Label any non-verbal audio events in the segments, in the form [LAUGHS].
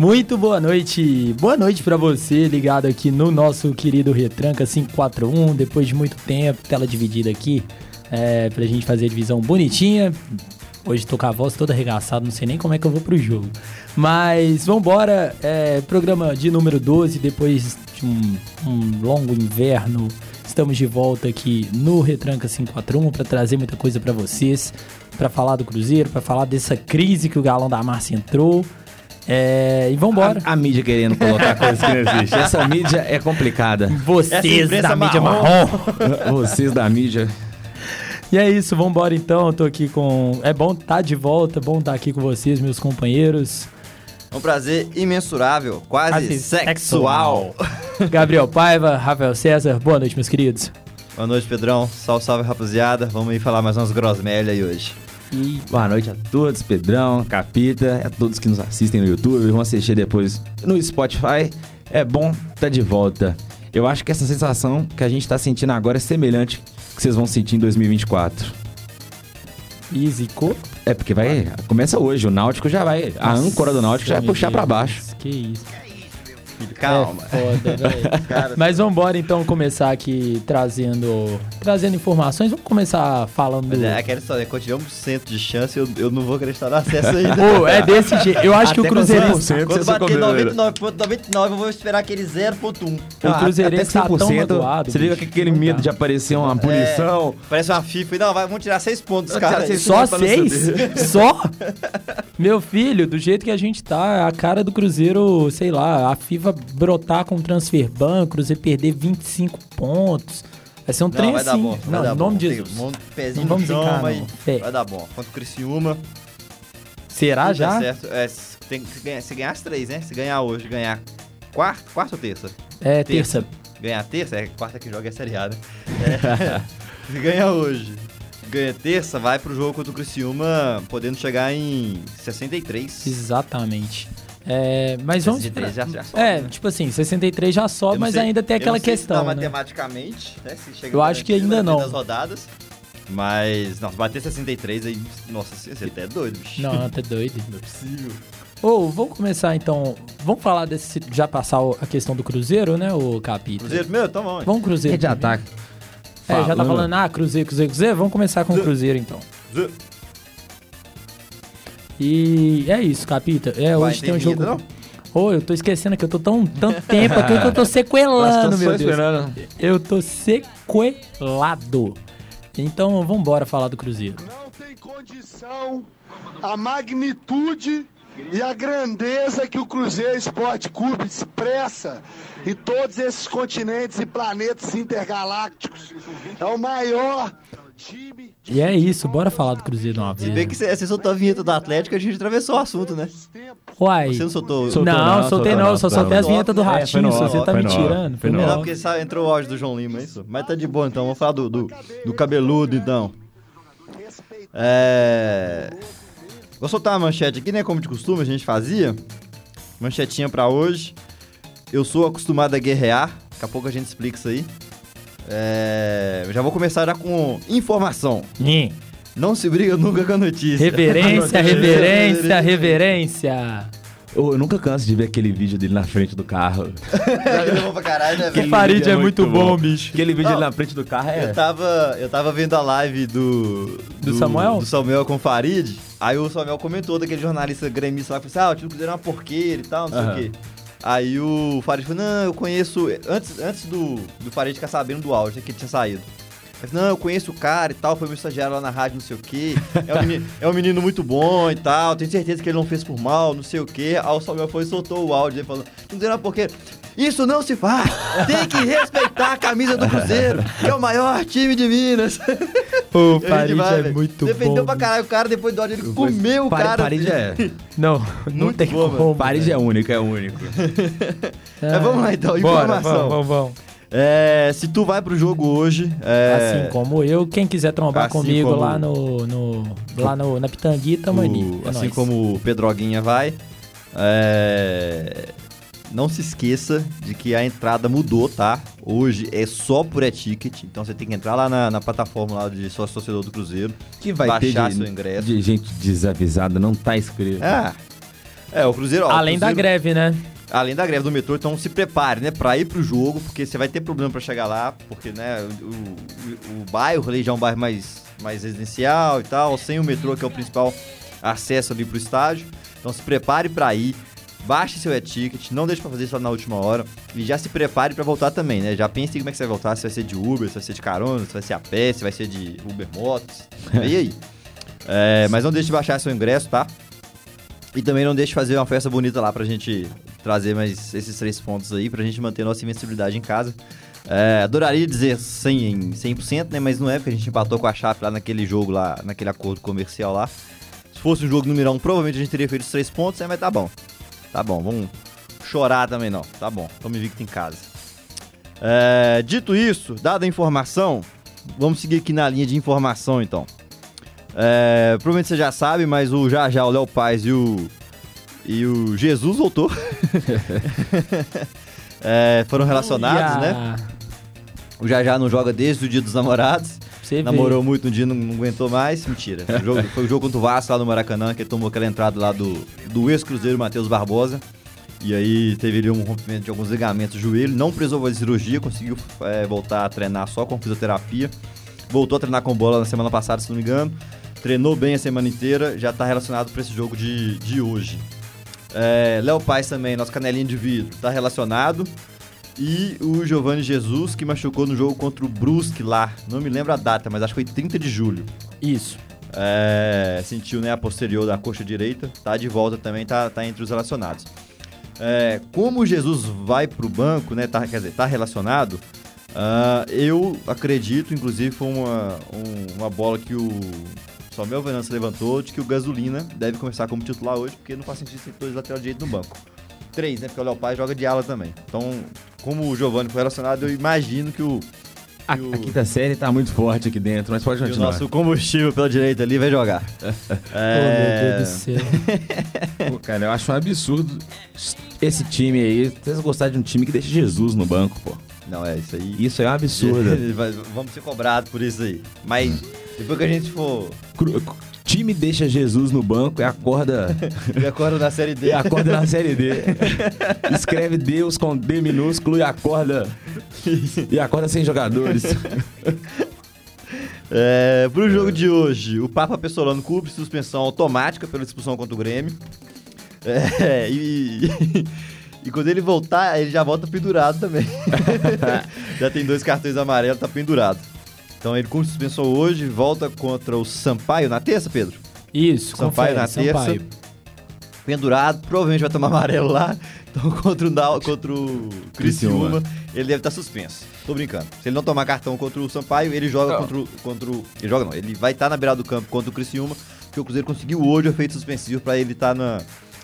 Muito boa noite. Boa noite para você ligado aqui no nosso querido Retranca 541. Depois de muito tempo, tela dividida aqui, é, pra gente fazer a divisão bonitinha. Hoje tô com a voz toda arregaçada, não sei nem como é que eu vou pro jogo. Mas vambora, é, programa de número 12, depois de um, um longo inverno. Estamos de volta aqui no Retranca 541 para trazer muita coisa para vocês, para falar do Cruzeiro, para falar dessa crise que o Galão da Márcia entrou. É, e vambora. A, a mídia querendo colocar coisas que não existem. [LAUGHS] Essa mídia é complicada. Vocês da mídia marrom. [LAUGHS] Vocês da mídia. E é isso, vambora então. Eu tô aqui com. É bom estar tá de volta, bom estar tá aqui com vocês, meus companheiros. É um prazer imensurável, quase, quase sexual. sexual. Gabriel Paiva, Rafael César, boa noite, meus queridos. Boa noite, Pedrão. Salve, salve, rapaziada. Vamos aí falar mais umas grosmelhas aí hoje. E boa noite a todos, Pedrão, Capita, a todos que nos assistem no YouTube, vão assistir depois no Spotify. É bom estar tá de volta. Eu acho que essa sensação que a gente está sentindo agora é semelhante que vocês vão sentir em 2024. E zicou? É porque vai. Começa hoje, o Náutico já vai. A âncora do Náutico já vai puxar para baixo. Que isso filho. Calma. É foda, [LAUGHS] Mas vamos embora então começar aqui trazendo trazendo informações. Vamos começar falando. Mas é aquela história, quando tiver 1% de chance, eu, eu não vou acreditar no acesso ainda. Pô, é desse jeito. Eu acho Até que o Cruzeiro. Quando bater 99,99, eu vou esperar aquele 0,1. O Cruzeiro tá tão magoado. Você liga com aquele medo de aparecer uma punição. É, parece uma FIFA. Não, vai, vamos tirar 6 pontos, cara. Só 6? Só? Meu filho, do jeito que a gente tá, a cara do Cruzeiro, sei lá, a FIFA brotar com transfer ban, Cruzeiro perder 25 pontos. Vai ser um não, trem vai assim. Dar bom, vai não, dar em nome bom. de Jesus. Um pezinho não vamos no chão, mas vai dar bom. Contra o Criciúma. Será já? certo. É, tem, se, ganhar, se ganhar as três, né? Se ganhar hoje, ganhar quarta, quarta ou terça? É, terça. terça. Ganhar terça? É quarta que joga é seriada. É, [LAUGHS] se ganhar hoje, ganha terça, vai pro jogo contra o Criciúma, podendo chegar em 63. Exatamente. É, mas vamos. 63 já, já sobe, É, né? tipo assim, 63 já sobe, mas sei, ainda tem aquela questão. né? matematicamente, né? Se chega eu acho que ainda não. Das rodadas. Mas, nossa, bater 63 aí, nossa, você até é doido, bicho. Não, até doido. Não é possível. Ô, oh, vamos começar então. Vamos falar desse. Já passar a questão do Cruzeiro, né, o capítulo? Cruzeiro meu? Então vamos. Vamos, Cruzeiro. de ataque. É, já tá falando, ah, Cruzeiro, Cruzeiro, Cruzeiro. Vamos começar com o Cruzeiro então. E é isso, Capita. É, hoje tem um jogo. Não? Ô, oh, eu tô esquecendo que eu tô tão tanto tempo aqui que eu tô [LAUGHS] sequelando, meu Deus. Esperando. Eu tô sequelado. Então, vamos embora falar do Cruzeiro. Não tem condição a magnitude e a grandeza que o Cruzeiro Esporte Clube expressa em todos esses continentes e planetas intergalácticos. É o maior e é isso, bora falar do Cruzeiro uma vez. Se bem que você, soltou a vinheta do Atlético, a gente atravessou o assunto, né? Uai. Você não soltou? soltou não, não, soltei não, só soltei as vinhetas do é, Ratinho, é, você tá me tirando. Foi não, porque entrou o áudio do João Lima, é isso? Mas tá de boa então, vamos falar do, do, do cabeludo então. É... Vou soltar a manchete aqui, né? Como de costume a gente fazia. Manchetinha pra hoje. Eu sou acostumado a guerrear. Daqui a pouco a gente explica isso aí. É, já vou começar já com informação. Hum. Não se briga nunca com a notícia. [LAUGHS] Reverência, reverência, reverência. Eu, eu, nunca canso de ver aquele vídeo dele na frente do carro. pra caralho, né, velho? Farid é, é muito bom, bom, bicho. Aquele vídeo dele na frente do carro é. Eu tava, eu tava vendo a live do, do. Do Samuel? Do Samuel com o Farid. Aí o Samuel comentou daquele jornalista gremista lá, falou assim: ah, o time do Cruzeiro é uma porqueira e tal, não sei o quê. Aí o Farid falou, não, eu conheço. Antes, antes do, do Farid ficar sabendo do áudio, né, que ele tinha saído. Falou, não, eu conheço o cara e tal, foi meu estagiário lá na rádio, não sei o quê. É um menino, [LAUGHS] é um menino muito bom e tal, tenho certeza que ele não fez por mal, não sei o quê. Aí o Samuel foi e soltou o áudio, ele falou, não sei lá porque isso não se faz. Tem que respeitar a camisa do Cruzeiro, que é o maior time de Minas. O Paris vai, é muito Defendeu bom. Defendeu pra caralho o cara, depois do ódio ele comeu o cara. Paris é. Não, [LAUGHS] não tem bom, como. Paris é único, é único. [LAUGHS] é, vamos lá então, informação. Bora, vamos, vamos, vamos. É, se tu vai pro jogo hoje. É... Assim como eu, quem quiser trombar assim comigo como... lá no, no. lá no, na Pitanguita, mano. É assim nóis. como o Pedroguinha vai. É... Não se esqueça de que a entrada mudou, tá? Hoje é só por e-ticket, então você tem que entrar lá na, na plataforma lá de sócio torcedor do Cruzeiro, que vai baixar ter de, seu ingresso. De gente desavisada, não tá escrito. Ah, É, o Cruzeiro, ó, o Além da Cruzeiro- greve, né? Além da greve do metrô, então se prepare, né, pra ir pro jogo, porque você vai ter problema pra chegar lá, porque, né, o, o, o bairro ali já é um bairro mais, mais residencial e tal, sem o metrô, que é o principal acesso ali pro estádio. Então se prepare pra ir, baixe seu e-ticket, não deixe pra fazer isso na última hora, e já se prepare pra voltar também, né, já pense como é que você vai voltar, se vai ser de Uber, se vai ser de carona, se vai ser a pé, se vai ser de Uber Motos, [LAUGHS] e aí. É, mas não deixe de baixar seu ingresso, tá? E também não deixe de fazer uma festa bonita lá pra gente trazer mais esses três pontos aí, pra gente manter nossa invencibilidade em casa. É, adoraria dizer 100 em 100%, né? Mas não é, porque a gente empatou com a Chape lá naquele jogo lá, naquele acordo comercial lá. Se fosse um jogo numeral 1, provavelmente a gente teria feito os três pontos, né? Mas tá bom. Tá bom, vamos chorar também não. Tá bom, estamos invicto em casa. É, dito isso, dada a informação, vamos seguir aqui na linha de informação então. É, provavelmente você já sabe, mas o Já Já, o Léo Paz e o, e o Jesus voltou. É, [LAUGHS] foram relacionados, Olha, né? O Já Já não joga desde o dia dos namorados. Você vê. Namorou muito um dia, não, não aguentou mais. Mentira. O jogo- foi o jogo contra o Vasco lá no Maracanã, que ele tomou aquela entrada lá do, do ex-cruzeiro Matheus Barbosa. E aí teve ali um rompimento de alguns ligamentos do joelho. Não precisou fazer cirurgia, conseguiu é, voltar a treinar só com fisioterapia. Voltou a treinar com bola na semana passada, se não me engano. Treinou bem a semana inteira, já tá relacionado para esse jogo de, de hoje. É, Léo Paz também, nosso canelinho de vidro, tá relacionado. E o Giovanni Jesus, que machucou no jogo contra o Brusque lá. Não me lembro a data, mas acho que foi 30 de julho. Isso. É, sentiu né, a posterior da coxa direita. Tá de volta também, tá, tá entre os relacionados. É, como o Jesus vai pro banco, né? Tá, quer dizer, tá relacionado. ah, eu acredito, inclusive, foi uma, um- uma bola que o Samuel Venâncio levantou de que o Gasolina deve começar como titular hoje, porque não faz sentido ter dois laterais direito no banco. Três, né? Porque o Léo Paz joga de ala também. Então, como o Giovanni foi relacionado, eu imagino que o, A, E o- a quinta série tá muito forte aqui dentro, mas pode que o continuar. nosso combustível pela direita ali vai jogar. Oh, [LAUGHS] É, meu Deus do céu. [LAUGHS] Pô, cara, eu acho um absurdo esse time aí. Vocês gostaram de um time que deixa Jesus no banco, pô. Não, é isso aí. Isso é um [LAUGHS] absurdo. Vamos ser cobrados por isso aí. Mas depois que a gente for. Cru- time deixa Jesus no banco e acorda, E acorda na série D. e acorda na série D. Escreve Deus com D minúsculo e acorda. E acorda sem jogadores. É, pro jogo de hoje, o Papa Pessolano cumpre suspensão automática pela expulsão contra o Grêmio. É, e, e quando ele voltar, ele já volta pendurado também. [LAUGHS] já tem dois cartões amarelos, tá pendurado. Então ele cumpre suspensão hoje, volta contra o Sampaio na terça, Pedro. Isso, Sampaio confere, na terça. Sampaio. pendurado, provavelmente vai tomar amarelo lá. Então, [LAUGHS] contra o, Nau- contra o Criciúma, Criciúma. ele deve estar suspenso. Tô brincando. Se ele não tomar cartão contra o Sampaio, ele joga Não. contra o, contra o. Ele joga não, ele vai estar na beirada do campo contra o Criciúma, porque o Cruzeiro conseguiu hoje o efeito suspensivo pra ele estar na,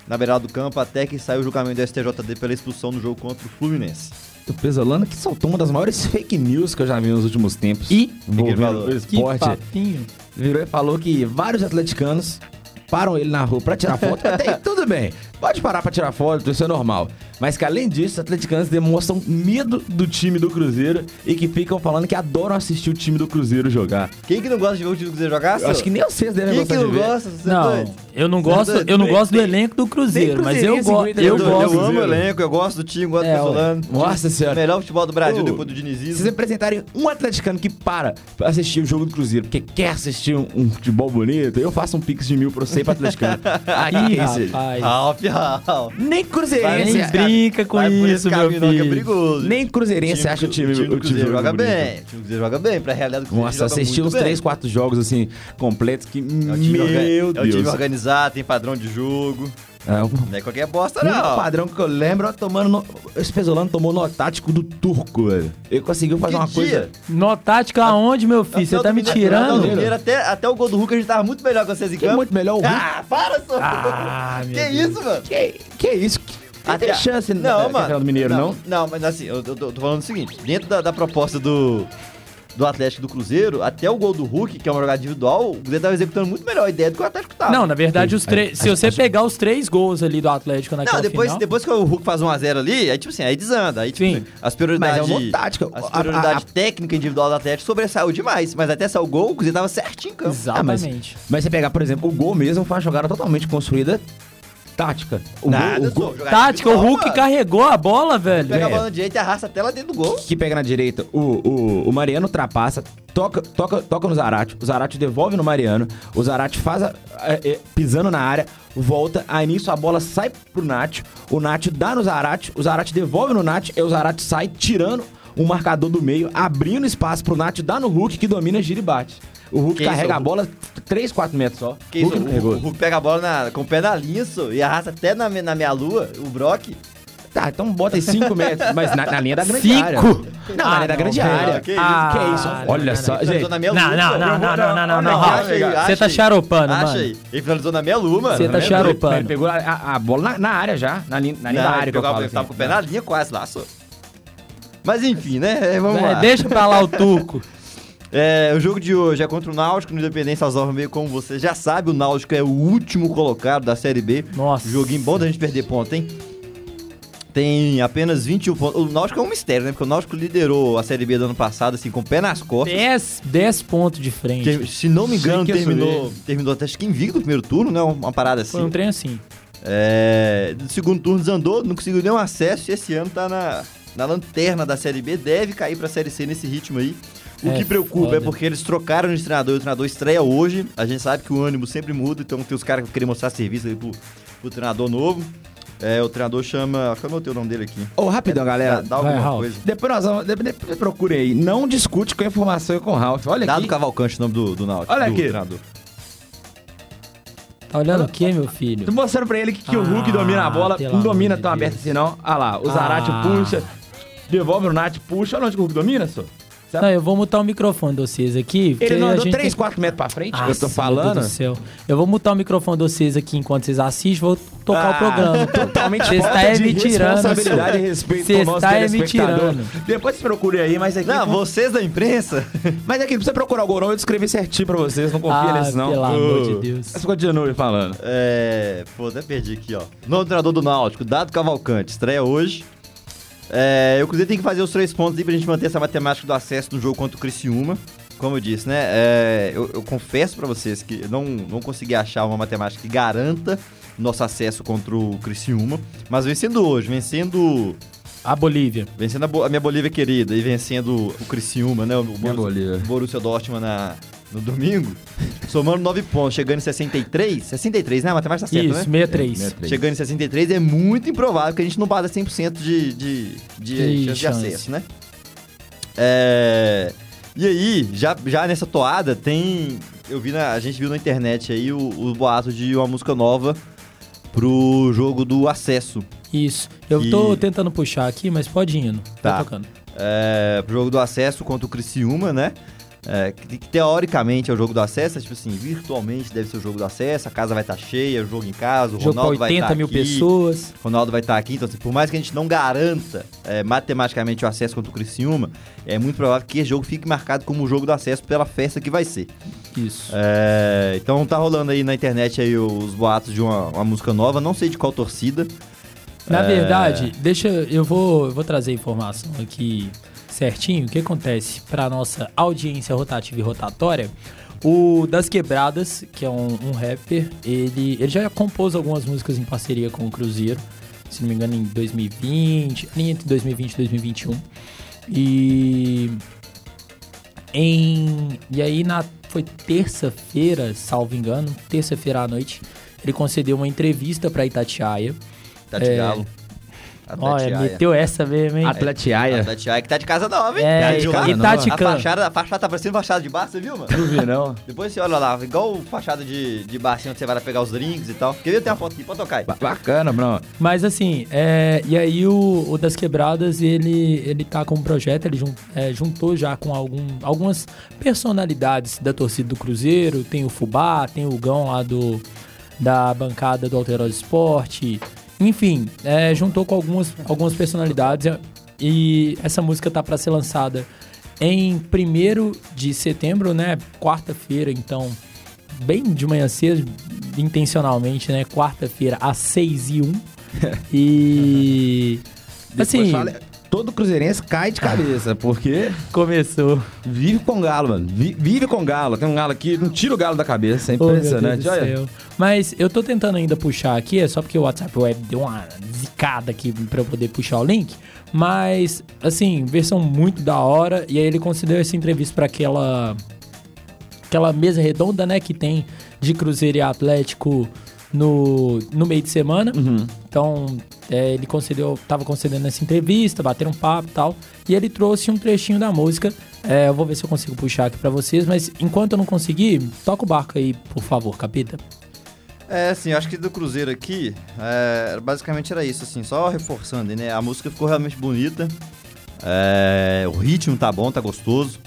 na beirada do campo até que saia o julgamento do STJD pela expulsão no jogo contra o Fluminense. O Pesolano que soltou uma das maiores [LAUGHS] fake news que eu já vi nos últimos tempos. E? envolvendo o esporte. papinho. Virou e falou que vários atleticanos param ele na rua pra tirar foto. Até [LAUGHS] aí, tudo bem. Pode parar pra tirar foto, isso é normal. Mas que além disso, os atleticanos demonstram medo do time do Cruzeiro e que ficam falando que adoram assistir o time do Cruzeiro jogar. Quem que não gosta de ver o time do Cruzeiro jogar? Eu acho que nem vocês devem Quem que gostar não de ver. gosta? Você é Não, doido? eu não gosto, doido? eu não gosto do elenco do Cruzeiro, mas eu, go eu gosto. eu amo o Cruzeiro. elenco, eu gosto do time, gosto É, do Pessolano. Nossa senhora. Melhor futebol do Brasil depois do Se vocês dinizismo. apresentarem um atleticano que para pra assistir o jogo do Cruzeiro porque quer assistir um, um futebol bonito, eu faço um pix de mil pra você e pra atleticano. [LAUGHS] Que que rapaz. Ralf, Ralf. Nem cruzeirense. Brinca com Vai por esse isso, meu caminho não, que é filho. perigoso. Nem cruzeirense acha o time, o time do o time Cruzeiro joga bonito. bem. O time do Cruzeiro joga bem, pra realidade do Cruzeiro Nossa, joga assisti muito uns bem. 3, 4 jogos assim, completos que. É um time orga- meu É um time Deus. organizado, tem padrão de jogo. É, o Não é qualquer bosta, não. padrão que eu lembro é tomando. No... Esse Pesolano tomou no tático do turco, velho. Ele conseguiu fazer Que uma dia? coisa. No tática aonde, meu filho? Você tá o me o tirando? Mineiro, Até, até o gol do Hulk a gente tava muito melhor que vocês em Que é campo. muito melhor o Hulk. Ah, para, só. Ah, meu que Deus. isso, mano? Que, que isso? Não tem chance não, na- mano. do Mineiro, não? Não, mas assim, eu, eu tô, tô falando o seguinte: dentro da, da proposta do, do Atlético e do Cruzeiro, até o gol do Hulk, que é uma jogada individual, o Cruzeiro tava executando muito melhor a ideia do que o Atlético tava. Não, na verdade, os três. Se você acho- pegar os três gols ali do Atlético naquela Não, depois, final, depois que o Hulk faz 1x0 ali, aí tipo assim, aí desanda. Aí tipo, Sim. as prioridades. Mas é uma tática. A A- superioridade a- a- técnica individual do Atlético sobressaiu demais. Mas até sair o gol, o Cruzeiro tava certinho em campo. Ah, mas, Exatamente. mas você pegar, por exemplo, o gol mesmo foi uma jogada totalmente construída tática. O Nada, gol- o gol- Tática, o Hulk mano. carregou a bola, velho. Pega a É. bola na direita e arrasta até lá dentro do gol. que pega na direita, o, o, o Mariano ultrapassa, toca, toca, toca no Zarate, o Zarate devolve no Mariano, o Zarate faz a, é, é, pisando na área, volta, aí nisso a bola sai pro Nacho, o Nacho dá no Zarate, o Zarate devolve no Nacho, e o Zarate sai tirando o marcador do meio, abrindo espaço pro Nacho, dá no Hulk, que domina, gira e bate. O Hulk Que carrega isso, a o bola 3, 4 metros só. Que isso, Hulk o, carregou. o Hulk pega a bola na- com o pé na linha só, e arrasta até na, na minha lua, o Brock. Tá, então bota aí 5 [LAUGHS] metros, mas na, na linha da grande Cinco? área. Não, na Ah, linha da não, grande velho. área. Que isso? Ah, que isso? não, Olha não, só, Ele gente. na minha Não, não, não, não, não, não, não, não. não, Acha Você acha tá charopando, Acha mano. aí. Ele finalizou na minha lua, mano. Você tá Na charopando. Ele pegou a, a- a bola na, na área já, na linha, na linha Não, da ele área que eu pegou ele tava assim. com o pé na linha quase lá, só. Mas enfim, né? É, [LAUGHS] Vamos É, lá. deixa pra lá o turco. [LAUGHS] É, o jogo de hoje é contra o Náutico no Independência às 9h30, como você já sabe, o Náutico é o último colocado da Série B. Nossa. Joguinho bom da gente perder ponto, hein? Tem apenas 21 pontos. O Náutico é um mistério, né? Porque o Náutico liderou a Série B do ano passado, assim, com o pé nas costas. 10, 10 pontos de frente. Se não me engano, terminou, terminou até acho que invicto no primeiro turno, né? Uma parada assim. Foi um trem assim. É, segundo turno desandou, não conseguiu nenhum acesso e esse ano tá na, na lanterna da Série B, deve cair pra Série C nesse ritmo aí. O É que preocupa foda. é porque eles trocaram de treinador e o treinador estreia hoje. A gente sabe que o ânimo sempre muda, então tem os caras que querem mostrar serviço aí pro, pro treinador novo. É, o treinador chama. Que eu anotei o nome dele aqui. Ô, rapidão, galera. Dá Vai, alguma Ralf. coisa. Depois nós vamos. Depois, depois procure aí. Não discute com a informação e com o Ralph. Olha Dado aqui. Cavalcante, o nome do, do Náutico. Olha do aqui. treinador. Tá olhando o quê, meu filho? Tô mostrando pra ele que, que o Hulk Ah, domina a bola. Não domina tão aberto assim, não. Olha lá, o Zarate Ah. puxa. Devolve o Nath, puxa. Olha onde que o Hulk domina, só. Não, eu vou mutar o microfone de vocês aqui. Ele não andou gente 3, tem- 4 metros pra frente, que eu tô meu falando. Deus do céu. Eu vou mutar o microfone de vocês aqui enquanto vocês assistem, vou tocar Ah, o programa. [LAUGHS] Totalmente Você está de me tirando. responsabilidade e respeito Você com está me tirando. Depois vocês procurem aí, mas aqui... Não, vocês da imprensa. [LAUGHS] Mas aqui, não precisa procurar o gol não, eu descrevi certinho pra vocês, não confia Ah, nesses não. pelo amor de Deus. Mas continue falando. É. Pô, até perdi aqui, ó. Novo treinador do Náutico, Dado Cavalcante, estreia hoje. É, o Cruzeiro tem que fazer os três pontos aí pra gente manter essa matemática do acesso no jogo contra o Criciúma. Como eu disse, né? é, eu, eu confesso pra vocês que eu não, não consegui achar uma matemática que garanta nosso acesso contra o Criciúma. Mas vencendo hoje, vencendo. A Bolívia. Vencendo a, Bo- a minha Bolívia querida e vencendo o Criciúma, né? O Minha Borussia, Bolívia. Borussia Dortmund na, no domingo. [LAUGHS] somando nove pontos, chegando em 63. 63, né? A matemática tá certa, Isso, né? 63. É, Chegando em 63 é muito improvável que a gente não bata 100% de, de, de, De chance de acesso, né? É, E aí, já, já nessa toada, tem. Eu vi na, a gente viu na internet aí o- os boatos de uma música nova pro jogo do acesso. Isso. Eu E- tô tentando puxar aqui, mas pode ir indo. Tá Tá. tocando. É, pro jogo do acesso contra o Criciúma, né? É, que, teoricamente é o jogo do acesso, é tipo assim, virtualmente deve ser o jogo do acesso, a casa vai estar cheia, o jogo em casa, o Jogo Ronaldo vai 80 estar mil aqui. pessoas. Ronaldo vai estar aqui, então assim, por mais que a gente não garanta é, matematicamente o acesso contra o Criciúma, é muito provável que esse jogo fique marcado como o jogo do acesso pela festa que vai ser. Isso. É, então tá rolando aí na internet aí os boatos de uma, uma música nova, não sei de qual torcida. Na É. verdade, deixa eu vou, eu vou trazer a informação aqui certinho. O que acontece para nossa audiência rotativa e rotatória? O Das Quebradas, que é um, um rapper, ele, ele já compôs algumas músicas em parceria com o Cruzeiro, se não me engano, em 2020, ali entre 2020 e 2021. E em e aí na foi terça-feira, salvo engano, terça-feira à noite, ele concedeu uma entrevista para Itatiaia. Tati É. Olha, Atatiaia. meteu essa mesmo, hein? Atletiaia. Tatiaia que tá de casa nova, hein? É, Tá de casa e nova. Tati a fachada, a fachada tá parecendo fachada de bar, você viu, mano? Não vi, não. Depois você olha lá, igual fachada de, de bar, assim, onde você vai lá pegar os drinks e tal. Quer ver? Tem uma foto aqui, pode tocar aí. Ba- Bacana, Bruno. Mas assim, é, e aí o, o Das Quebradas, ele, ele tá com um projeto, ele jun- é, juntou já com algum, algumas personalidades da torcida do Cruzeiro, tem o Fubá, tem o Gão lá do, da bancada do Alterosa Esporte, enfim, é, juntou com algumas, algumas personalidades e essa música tá para ser lançada em 1 de setembro, né, quarta-feira, então bem de manhã cedo, intencionalmente, né? Quarta-feira, às 6 e 1. [LAUGHS] E. Assim. fala- todo cruzeirense cai de cabeça, porque Começou. vive com galo, mano. Vi- Vive com galo. Tem um galo aqui, não tira o galo da cabeça. É impressionante. Olha. Mas eu tô tentando ainda puxar aqui, é só porque o WhatsApp Web deu uma zicada aqui pra eu poder puxar o link. Mas, assim, versão muito da hora. E aí ele considerou essa entrevista pra aquela. Aquela mesa redonda, né? Que tem de Cruzeiro e Atlético no, no meio de semana. Então, é, ele concedeu, tava concedendo essa entrevista, bateram um papo e tal. E ele trouxe um trechinho da música. É, eu vou ver se eu consigo puxar aqui pra vocês, mas enquanto eu não conseguir, toca o barco aí, por favor, capita. É, assim, eu acho que do Cruzeiro aqui, é, basicamente era isso, assim, só reforçando, né? A música ficou realmente bonita, é, o ritmo tá bom, tá gostoso.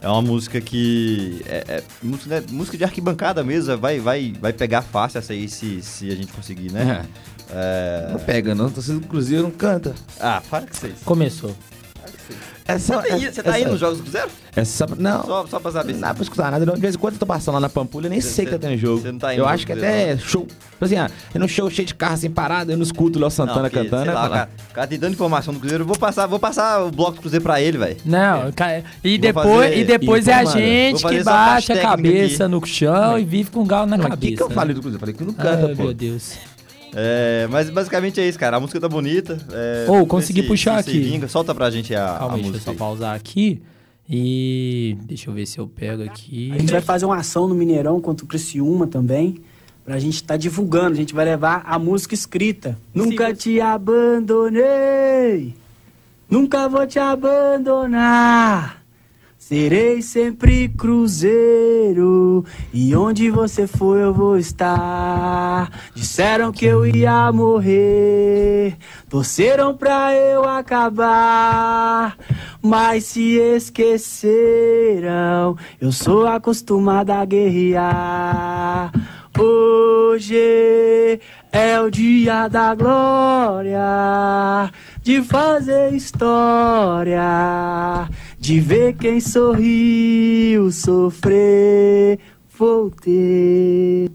É uma música que. É, é música, né, música de arquibancada mesmo, vai, vai, vai pegar fácil essa aí se, se a gente conseguir, né? É. Não pega, não. Torcida do Cruzeiro não canta. Ah, para que vocês. Começou. É só, Você tá, aí- você tá indo nos jogos do Cruzeiro? É só, não. Só, só pra saber. Não dá pra escutar nada. não. De vez em quando eu tô passando lá na Pampulha, eu nem Cê- sei que cê- tá tendo jogo. não tá indo eu acho que até show. Tipo assim, ah, é num show cheio de carro assim parado, eu não escuto o Léo Santana porque, cantando. sei é lá, o cara, o cara tem tanta informação do Cruzeiro, eu vou passar, vou passar o bloco do Cruzeiro pra ele, velho. Não, ca- e depois, fazer- e depois é a gente que baixa a cabeça aqui. no chão e vive com galo na Mas o cabeça. que, que eu né? falei do Cruzeiro? Eu falei que não Ai, canta, pô. meu Deus. É, mas basicamente é isso, cara. A música tá bonita. É, Ô, vamos ver consegui se- puxar se- aqui. vinga. Solta pra gente a, a Calma aí, deixa eu música. só pausar aqui. E deixa eu ver se eu pego aqui. A gente vai fazer uma ação no Mineirão contra o Criciúma também. Pra gente estar divulgando. A gente vai levar a música escrita. Nunca te abandonei. Nunca vou te abandonar. Serei sempre cruzeiro. E onde você for, eu vou estar. Disseram que eu ia morrer. Torceram pra eu acabar. Mas se esqueceram. Eu sou acostumada a guerrear. Hoje é o dia da glória, de fazer história, de ver quem sorriu sofrer. Voltei.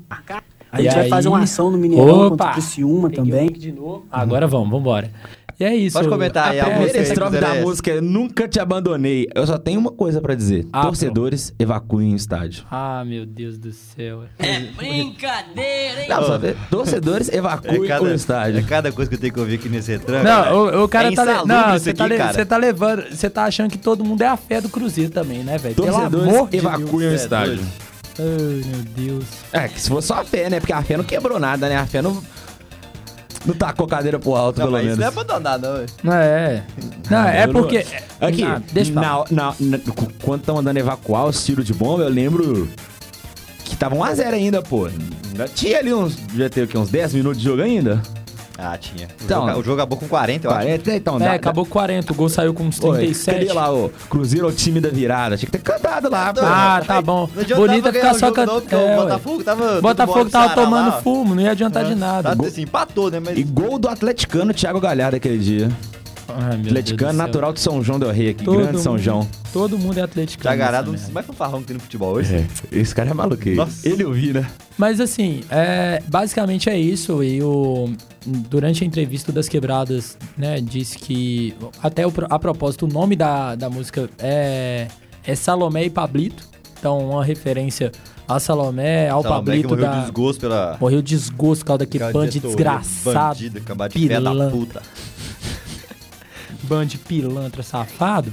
A E gente vai aí? fazer uma ação no Mineirão contra Opa! o Criciúma Peguei também. de novo. Agora vamos, vambora. E é isso. Pode comentar aí, a música Primeira estrofe da é música é Nunca Te Abandonei. Eu só tenho uma coisa pra dizer. Ah, Torcedores, evacuem o estádio. Ah, meu Deus do céu. Brincadeira, hein? Não, só ver. Torcedores, evacuem É o cada, é estádio. cada coisa que eu tenho que ouvir aqui nesse retranco. Não, o, o cara é tá. le- Não, você tá, le- tá levando. Você tá achando que todo mundo é a fé do Cruzeiro também, né, velho? Pelo Torcedores, amor de evacuem o é estádio. Deus. Ai, meu Deus. É, que se fosse só a fé, né? Porque a fé não quebrou nada, né? A fé não. Não tacou cadeira pro alto, Não, pelo mas menos. isso não é abandonar, não. velho. Não é. Não, é Eu não- porque. Aqui, Ah, deixa na, na, na- quando estão mandando evacuar os tiros de bomba, eu lembro que tava 1x0 ainda, pô. Ainda tinha ali uns. Já ter o quê? Uns 10 minutos de jogo ainda? Ah, tinha. O, Então, jogo, o jogo acabou com 40, eu acho. 40, então. É, dá- acabou com 40. O gol saiu com uns Oi, 37. cadê lá, ô? Cruzeiro é o time da virada. Tinha que ter cantado lá, pô. Ah, tá bom. Não adiantava Bonita ganhar ficar o só não, cantando. o Botafogo tava Botafogo tava tomando lá. fumo, não ia adiantar de nada. Tá, assim, empatou, né? Mas E gol do atleticano Thiago Galhardo aquele dia. Ai, atleticano natural de São João del Rei aqui. Todo grande São mundo- João. Todo mundo é atleticano. Dos merda. mais fanfarrão que tem no futebol hoje. É, esse cara é maluco. Nossa. Ele eu vi, né? Mas assim, é, basicamente é isso. E o, durante a entrevista das quebradas, né, disse que até o a propósito, o nome da, da música é, é Salomé e Pablito. Então, uma referência a Salomé, ao Salomé que Pablito morreu da. de desgosto pela... Morreu de desgosto por causa daquele de desgraçado. Bandido, de pé da puta. Bando de pilantra safado.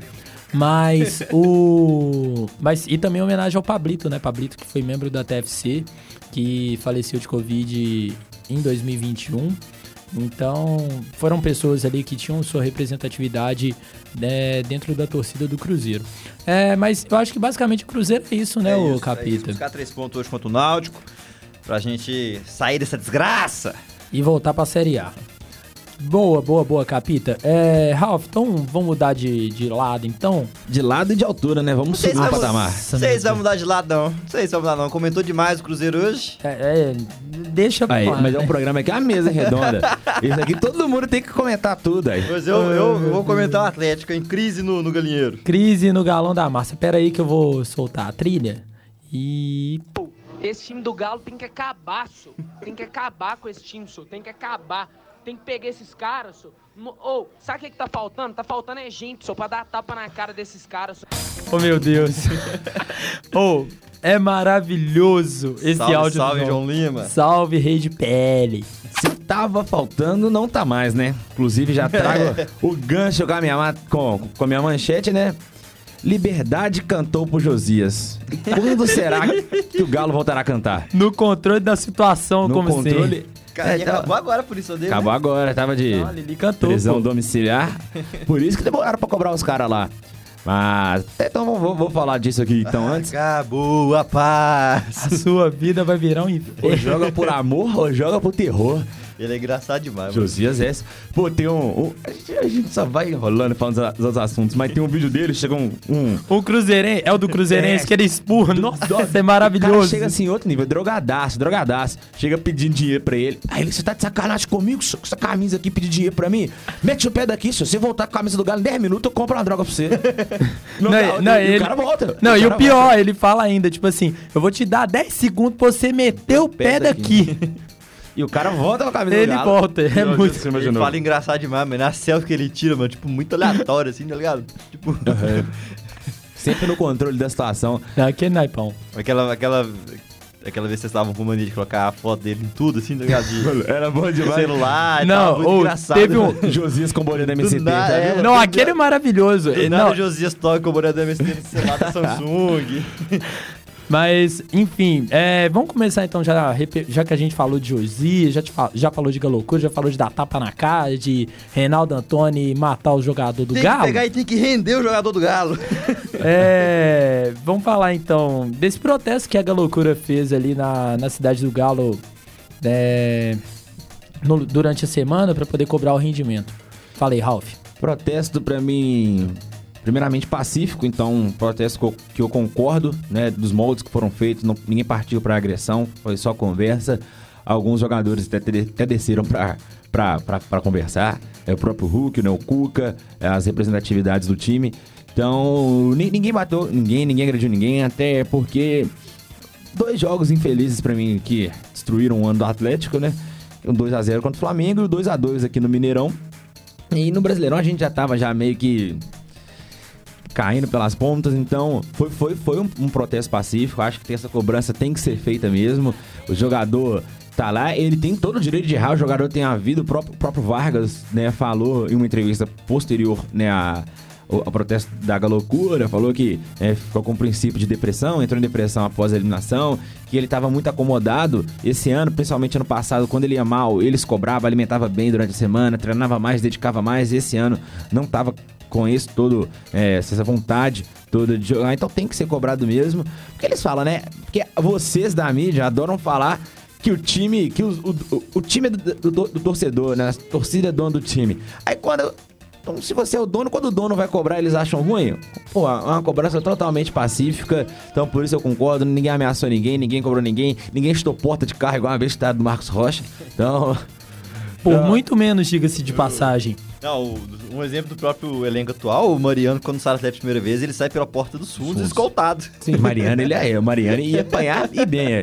Mas o. [LAUGHS] Mas, e também homenagem ao Pablito, né? Pablito, que foi membro da TFC, que faleceu de Covid em 2021. Então, foram pessoas ali que tinham sua representatividade né, dentro da torcida do Cruzeiro. É, mas eu acho que basicamente o Cruzeiro é isso, né, É o isso, é isso. Capita? Buscar três pontos hoje contra o Náutico, pra gente sair dessa desgraça. E voltar pra Série A. Boa, boa, boa, Capita. É, Ralf, então vamos mudar de, de lado, então? De lado e de altura, né? Vamos subir o vão- patamar. Vocês vão mudar de lado, não. Vocês vão mudar, não. Comentou demais o Cruzeiro hoje. É, é, deixa pra Aí, lá, mas é um né? programa aqui, é uma mesa redonda. [LAUGHS] Isso aqui todo mundo tem que comentar tudo aí. Mas eu, eu, eu vou comentar o Atlético em crise no, no galinheiro. Crise no galão da massa. Pera aí que eu vou soltar a trilha. E. Esse time do Galo tem que acabar, só. Tem que acabar com esse time, só. Tem que acabar. Tem que pegar esses caras, só. No- Ô, sabe o que, que tá faltando? Tá faltando é gente, só pra dar tapa na cara desses caras. Oh, meu Deus. [LAUGHS] oh, é maravilhoso esse salve, áudio salve, João Lima. Salve, rei de pele. Se tava faltando, não tá mais, né? Inclusive, já trago [LAUGHS] o gancho com a, minha, com, com a minha manchete, né? Liberdade cantou pro Josias. Quando será que o Galo voltará a cantar? No controle da situação, No como controle. sempre. Cara, É, e tá- acabou agora por isso dele. Acabou né? agora, tava de Não, Lili cantou. prisão pô. domiciliar. Por isso que demoraram pra cobrar os caras lá. Mas, então vou, vou- falar disso aqui então antes. Acabou a paz. A sua vida vai virar um Ou inferno. joga por amor ou joga por terror. Ele é engraçado demais, mano. Josias S. Pô, tem um. um- a, gente, a gente só vai enrolando falando dos, dos assuntos, mas tem um vídeo dele, chega um. um O Cruzeirense, é o do Cruzeirense É. que ele espurra. Nossa, é o cara maravilhoso. chega assim em outro nível, drogadaço, drogadaço. Chega pedindo dinheiro pra ele. Aí ele, você tá de sacanagem comigo, com essa camisa aqui, pedir dinheiro pra mim? Mete o pé daqui, se você voltar com a camisa do Galo em 10 minutos, eu compro uma droga pra você. [LAUGHS] Não, dá- não, e ele- o cara volta. Não, e o cara pior, ele fala ainda, tipo assim, eu vou te dar 10 segundos pra você meter o pé pé daqui. [LAUGHS] E o cara volta com a camisa Ele do Galo. volta, é Não, muito- Ele imaginou. fala engraçado demais, mano. A selfie que ele tira, mano, tipo, muito aleatório, assim, tá ligado? Tipo, Sempre no controle da situação. Não, aquele naipão. aquela, aquela, aquela vez que vocês estavam com mania de colocar a foto dele em tudo, assim, tá ligado? De Era bom demais. celular Não, ou engraçado. teve um- [LAUGHS] Josias com bolinha da MCT, nada, já é. Não, aquele é maravilhoso. Do nada Não, o Josias toca com o boné da MST no celular da [LAUGHS] Samsung. Mas, enfim, é, vamos começar então, já, já que a gente falou de Josias, já, fa- já falou de Galocura, já falou de dar tapa na cara, de Reinaldo Antoni matar o jogador do tem Galo. que pegar e tem que render o jogador do Galo. [LAUGHS] É, vamos falar então desse protesto que a Galocura fez ali na, na cidade do Galo é, no- durante a semana para poder cobrar o rendimento. Falei, Ralph. Protesto pra mim, primeiramente pacífico, então um protesto que eu, concordo, né, dos moldes que foram feitos, não- ninguém partiu pra agressão, foi só conversa. Alguns jogadores até, até desceram pra, pra conversar, é, o próprio Hulk, né, o Cuca, é, as representatividades do time. Então, ni- ninguém bateu ninguém, ninguém agrediu ninguém, até porque dois jogos infelizes pra mim que destruíram o ano do Atlético, né? Um 2x0 contra o Flamengo e o 2x2 aqui no Mineirão. E no Brasileirão a gente já tava já meio que caindo pelas pontas, então foi, foi, foi um, um protesto pacífico. Acho que essa cobrança tem que ser feita mesmo. O jogador tá lá, ele tem todo o direito de errar, o jogador tem a vida. O próprio, o próprio Vargas né, falou em uma entrevista posterior né, a, o- protesto da Galocura, falou que é, ficou com um princípio de depressão, entrou em depressão após a eliminação, que ele estava muito acomodado esse ano, principalmente ano passado, quando ele ia mal, ele se cobrava, alimentava bem durante a semana, treinava mais, dedicava mais. Esse ano não estava com esse todo, é, essa vontade toda de jogar, então tem que ser cobrado mesmo. Porque eles falam, né? Porque vocês da mídia adoram falar que o time, que o, o, o time é do, do- do torcedor, né? A torcida é dono do time. Aí quando. Então, se você é o dono, quando o dono vai cobrar, eles acham ruim? Pô, é uma cobrança totalmente pacífica. Então, por isso eu concordo. Ninguém ameaçou ninguém, ninguém cobrou ninguém, ninguém estou porta de carro igual uma vez do Marcos Rocha. Então, Por Não. muito menos, diga-se de passagem. Não, um exemplo do próprio elenco atual, o Mariano, quando sai do Atlético a primeira vez, ele sai pela porta dos fundos, escoltado. Sim, Mariano, ele é. O Mariano ia apanhar e bem. é.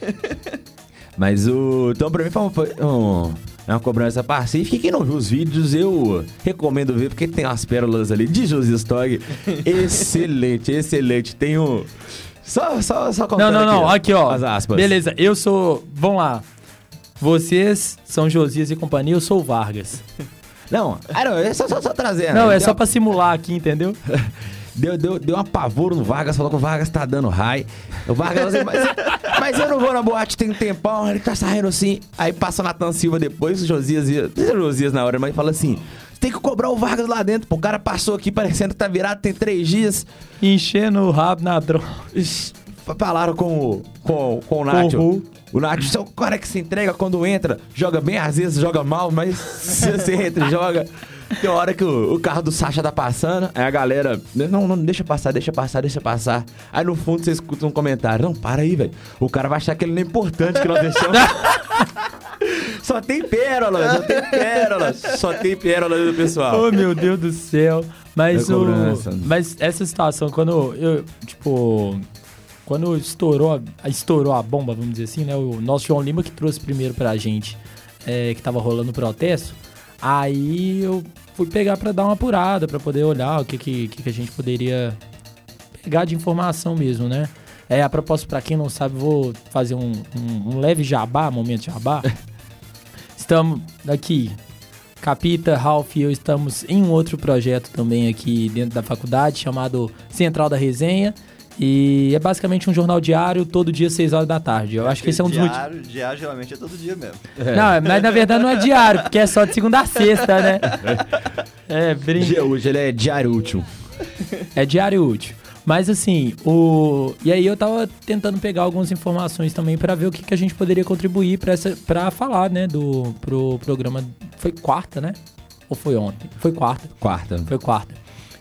[LAUGHS] Mas o. Então, pra mim, foi, um- foi um- é uma cobrança pacífica. E quem não viu os vídeos, eu recomendo ver, porque tem umas pérolas ali de Josias Tog. [LAUGHS] excelente, excelente. Tem um. Só, só, só Não, não, não. Aqui, ó. As aspas. Beleza, eu sou. Vamos lá. Vocês são Josias e companhia, eu sou o Vargas. [LAUGHS] Não, ah, não, é só, só, só trazendo. Não, é Deu- só pra simular aqui, entendeu? [LAUGHS] Deu, deu, deu um apavoro no Vargas, falou que o Vargas tá dando raio. O Vargas falou assim, mas, mas eu não vou na boate tem um tempão, ele tá saindo assim. Aí passa o Natan Silva depois, o Josias, ia- não sei se o Josias na hora, mas fala assim: tem que cobrar o Vargas lá dentro, pô. O cara passou aqui parecendo que tá virado, tem três dias. Enchendo o rabo na droga. Falaram com o, com, com o Nacho. O Nacho é o cara que se entrega quando entra, joga bem, às vezes joga mal, mas se você entra e joga. Tem hora que o, o carro do Sacha tá passando, aí a galera. Não, não, deixa passar, deixa passar, deixa passar. Aí no fundo você escuta um comentário: Não, para aí, velho. O cara vai achar que ele não é importante que nós deixamos. [LAUGHS] só tem pérola, só tem pérola. Só tem pérola do pessoal. Oh, meu Deus do céu. Mas, É o, cobrança. mas essa situação, quando eu, tipo, quando estourou, a- estourou a bomba, vamos dizer assim, né? O nosso João Lima que trouxe primeiro pra gente, é, que tava rolando o protesto. Aí eu fui pegar pra dar uma apurada, pra poder olhar o que, que, que a gente poderia pegar de informação mesmo, né? É, a propósito, pra quem não sabe, vou fazer um, um- um leve jabá, momento jabá. [LAUGHS] Estamos aqui, Capita, Ralph e eu estamos em um outro projeto também aqui dentro da faculdade, chamado Central da Resenha. E é basicamente um jornal diário, todo dia, 6 horas da tarde. Eu acho que esse é um dos motivos. diário, diário geralmente é todo dia mesmo. Não, mas na verdade não é diário, porque é só de segunda a sexta, né? É, brinca. Dia- Hoje ele é diário útil. É diário útil. Mas assim, o. E aí eu tava tentando pegar algumas informações também pra ver o que, que a gente poderia contribuir para essa para falar, né, do pro programa foi quarta, né? Ou foi ontem? Foi quarta. Quarta. Foi quarta.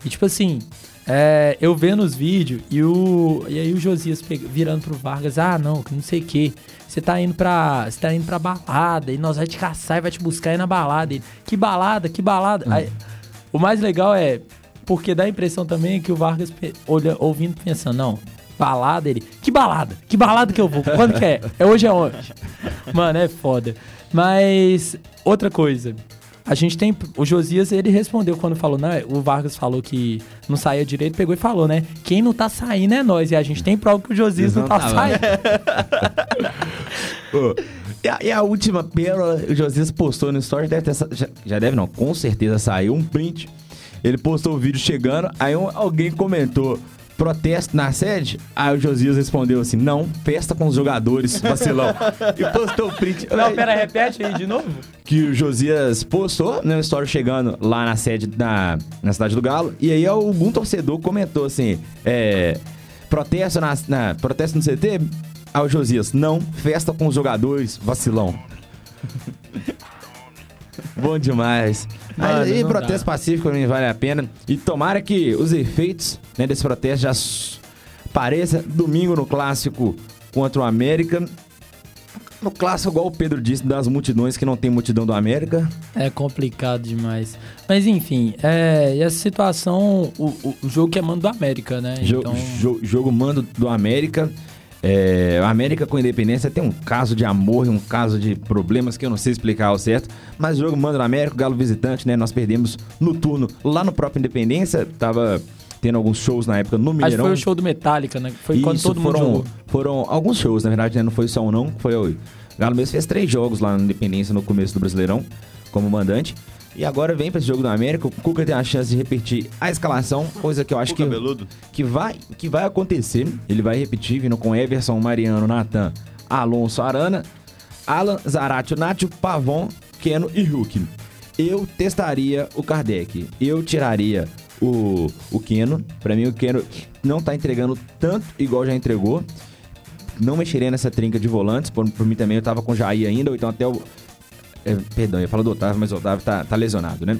E tipo assim, é, eu vendo os vídeos e o e aí o Josias pega- virando pro Vargas, ah, não, que não sei o quê. Você tá indo pra, você tá indo pra balada e nós vai te caçar e vai te buscar aí na balada. Ele, que balada, que balada. Aí, o mais legal é porque dá a impressão também que o Vargas olha, ouvindo pensando, não, balada ele, que balada? Que balada que eu vou? Quando que é? É hoje é ontem. [LAUGHS] Mano, é foda. Mas outra coisa, a gente tem. O Josias, ele respondeu quando falou, né? O Vargas falou que não saía direito, pegou e falou, né? Quem não tá saindo é nós. E a gente tem prova que o Josias não, Não tá tá saindo. [LAUGHS] Ô, e, a, e a última pérola, o Josias postou no story, deve ter, já, já deve não, com certeza saiu um print. Ele postou o vídeo chegando, aí um- alguém comentou protesto na sede, aí o Josias respondeu assim, não, festa com os jogadores, vacilão. [LAUGHS] e postou o print. Não, pera, repete aí de novo. que o Josias postou no story chegando lá na sede na, na cidade do Galo. E aí algum torcedor comentou assim: é, protesto, na, na- protesto no CT? Aí o Josias, não, festa com os jogadores, vacilão. [LAUGHS] Bom demais. Mano, Mas aí, protesto dá. pacífico mim vale a pena. E tomara que os efeitos né, desse protesto já pareça domingo no clássico contra o América. No clássico, igual o Pedro disse, das multidões que não tem multidão do América. É complicado demais. Mas enfim, é, e essa situação, o, o, o jogo que é mando do América, né? Jo- Então, jo- jogo mando do América. É, o América com Independência tem um caso de amor e um caso de problemas que eu não sei explicar ao certo. Mas o jogo manda do América, o Galo visitante, né? Nós perdemos no turno lá no próprio Independência. Tava tendo alguns shows na época no acho que Mineirão. foi o show do Metallica, né? Foi quando Isso, todo mundo foram, jogou. foram alguns shows, na verdade, né? Não foi só um, não. Foi o Galo mesmo fez três jogos lá no Independência no começo do Brasileirão, como mandante. E agora vem pra esse jogo do América. O Cuca tem a chance de repetir a escalação, coisa que eu acho que, que, vai, que vai acontecer. Ele vai repetir, vindo com Everson, Mariano, Natan, Alonso, Arana, Alan, Zaratio, Nátio, Pavon, Keno e Hulk. Eu testaria o Kardec. Eu tiraria o, o Keno. Pra mim, o Keno não tá entregando tanto igual já entregou. Não mexeria nessa trinca de volantes. Por, por mim também, eu tava com o Jair ainda, ou então até o. é, perdão, ia falar do Otávio, mas o Otávio tá, tá lesionado, né?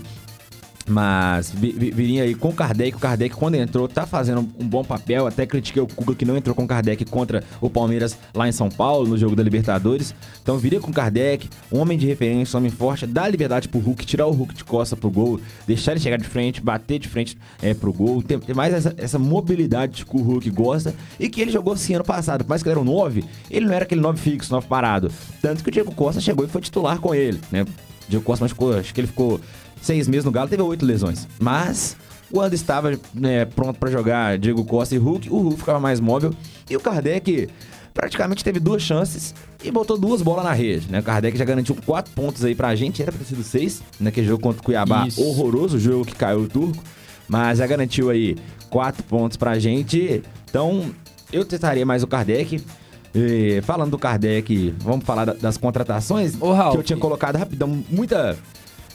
Mas vi- vi- viria aí com o Kardec. O Kardec, quando entrou, tá fazendo um bom papel. Até critiquei o Cuca que não entrou com o Kardec contra o Palmeiras lá em São Paulo, no jogo da Libertadores. Então viria com o Kardec, um homem de referência, um homem forte, dá liberdade pro Hulk, tirar o Hulk de costa pro gol, deixar ele chegar de frente, bater de frente é, pro gol. Ter, ter mais essa, essa mobilidade que o Hulk gosta e que ele jogou assim ano passado. Por mais que ele era um 9, ele não era aquele 9 fixo, 9 parado. Tanto que o Diego Costa chegou e foi titular com ele, né? Diego Costa machucou, acho que ele ficou seis meses no Galo, teve oito lesões. Mas quando estava né, pronto pra jogar Diego Costa e Hulk, o Hulk ficava mais móvel. E o Kardec praticamente teve duas chances e botou duas bolas na rede, né? O Kardec já garantiu quatro pontos aí pra gente, era pra ter sido seis, naquele jogo contra o Cuiabá, Isso. horroroso, o jogo que caiu o turco. Mas já garantiu aí quatro pontos pra gente. Então, eu testaria mais o Kardec. E, falando do Kardec, vamos falar da- das contratações Ô, Ralf. que eu tinha colocado rapidão, muita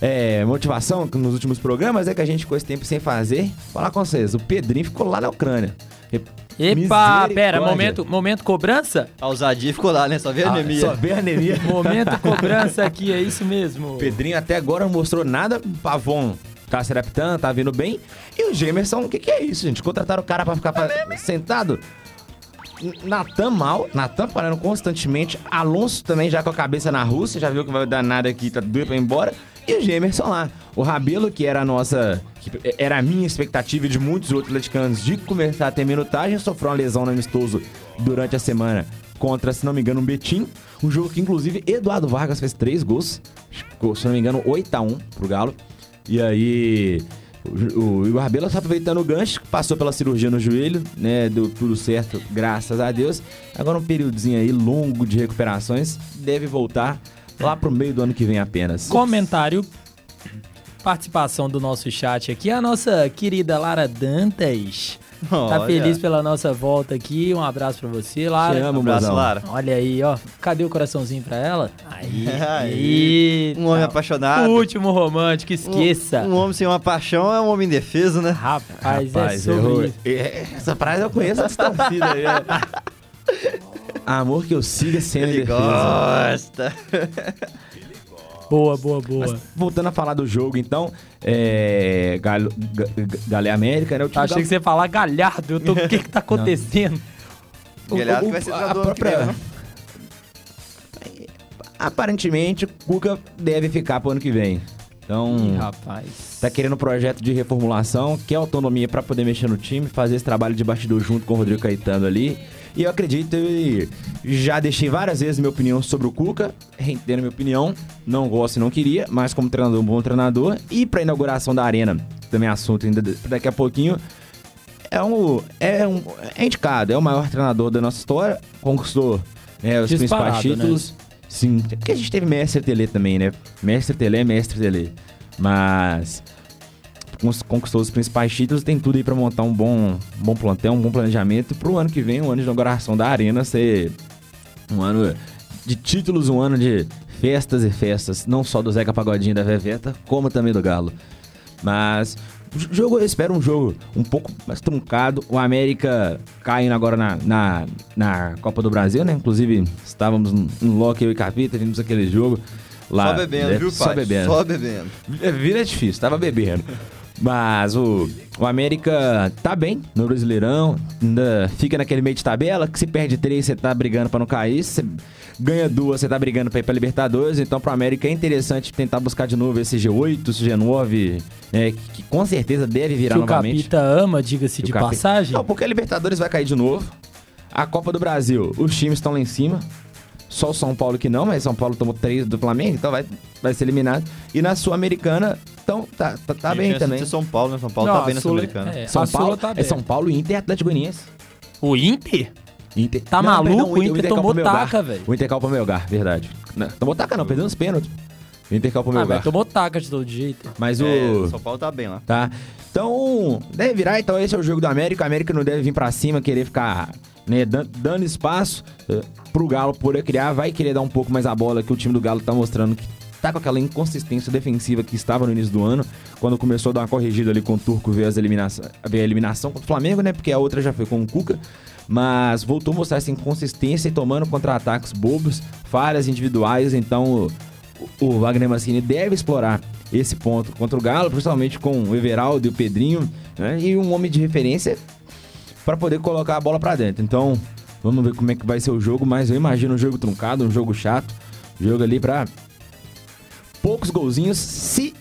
é, motivação nos últimos programas, é que a gente ficou esse tempo sem fazer. Falar com vocês, o Pedrinho ficou lá na Ucrânia. E- Epa, pera, momento, momento cobrança? A ousadia ficou lá, né? Só vê a Ah, anemia. só vê a anemia. [LAUGHS] Momento cobrança aqui, é isso mesmo. O Pedrinho até agora não mostrou nada. Pavon tá se adaptando, tá vindo bem. E o Gemerson, o que, que é isso, gente? Contrataram o cara pra ficar pa- sentado. Natan mal, Natan parando constantemente. Alonso também já com a cabeça na Rússia, já viu que vai dar nada aqui, tá doido pra ir embora. E o Gemerson lá. O Rabelo, que era a nossa. era a minha expectativa e de muitos outros atleticanos de começar a ter minutagem, sofreu uma lesão no amistoso durante a semana contra, se não me engano, um Betim. Um jogo que, inclusive, Eduardo Vargas fez três gols. Se não me engano, 8x1 pro Galo. E aí, o, o Igor Rabelo só aproveitando o gancho, passou pela cirurgia no joelho, né? Deu tudo certo, graças a Deus. Agora um períodozinho aí longo de recuperações. Deve voltar lá pro meio do ano que vem apenas. Comentário. Participação do nosso chat aqui. A nossa querida Lara Dantas. Tá Olha. feliz pela nossa volta aqui. Um abraço pra você, Lara. Te amo, Um abraço, mozão. Lara. Olha aí, ó. Cadê o coraçãozinho pra ela? Aí. Aí. Um homem apaixonado. O último romântico, esqueça. Um, um homem sem uma paixão é um homem indefeso, né? Rapaz, é Rapaz, sobre eu- é, essa frase eu conheço da torcida aí. [LAUGHS] Amor que eu siga sendo Ele indefeso. gosta. Boa, boa, boa. Mas voltando a falar do jogo, então, é. Galo, Ga- Ga- Galo e América, né? O time Achei da- que você ia falar galhardo. Eu tô... O que que tá acontecendo? o- Guilherme o- que vai ser a que vem, própria- né? Aparentemente, o Cuca deve ficar pro ano que vem. Então, Ih, rapaz. tá querendo um projeto de reformulação, quer autonomia pra poder mexer no time, fazer esse trabalho de bastidor junto com o Rodrigo Caetano ali. E eu acredito, e já deixei várias vezes minha opinião sobre o Cuca, reitero minha opinião, não gosto e não queria, mas como treinador, um bom treinador. E pra inauguração da arena, também assunto ainda daqui a pouquinho, é um, é um é indicado, é o maior treinador da nossa história, conquistou né, os Disparado, principais títulos. Sim, porque a gente teve mestre Tele também, né? Mestre Tele mestre Tele. Mas conquistou os principais títulos, tem tudo aí pra montar um bom, um bom plantel, um bom planejamento pro ano que vem, o ano de inauguração da arena ser um ano de títulos, um ano de festas e festas, não só do Zeca Pagodinho e da Veveta, como também do Galo. Mas o jogo, eu espero um jogo um pouco mais truncado. O América caindo agora na, na, na Copa do Brasil, né? Inclusive, estávamos no Loki, eu e Capita, vimos aquele jogo lá. Só bebendo, né? viu, pai? Só bebendo. Só bebendo. É, Vira difícil, tava bebendo. Mas o, o América tá bem no Brasileirão, ainda fica naquele meio de tabela, que se perde três, você tá brigando pra não cair, se você ganha duas, você tá brigando pra ir pra Libertadores, então pro América é interessante tentar buscar de novo esse G8, esse G9, né, que, com certeza deve virar Que o novamente. Capita ama, diga-se o de passagem. Não, porque a Libertadores vai cair de novo. A Copa do Brasil, os times estão lá em cima. Só o São Paulo que não, mas São Paulo tomou três do Flamengo, então vai, vai ser eliminado. E na Sul-Americana, então tá, tá, tá bem também. São Paulo, né? São Paulo Não, tá bem na Sul- Sul-Americana. é. São a Sula Paulo, tá é bem. São Paulo, Inter e Atlético Goianiense. O Inter? Inter. Tá maluco? O Inter tomou meu lugar. taca, velho. O Inter caiu pro meu lugar, verdade. Não, tomou taca não, perdeu nos pênaltis. O Inter caiu pro meu Ah, lugar. mas tomou taca de todo jeito. Mas o... É, São Paulo tá bem lá. tá? Então, deve virar, então esse é o jogo do América. O América não deve vir pra cima, querer ficar né, dan- dando espaço eh, pro Galo poder criar. Vai querer dar um pouco mais a bola que o time do Galo tá mostrando que tá com aquela inconsistência defensiva que estava no início do ano, quando começou a dar uma corrigida ali com o Turco, veio, as eliminação, veio a eliminação contra o Flamengo, né? Porque a outra já foi com o Cuca. Mas voltou a mostrar essa inconsistência e tomando contra-ataques bobos, falhas individuais. Então, o, o Wagner Mancini deve explorar esse ponto contra o Galo, principalmente com o Everaldo e o Pedrinho, né? E um homem de referência para poder colocar a bola para dentro. Então, vamos ver como é que vai ser o jogo, mas eu imagino um jogo truncado, um jogo chato, jogo ali para poucos golzinhos, se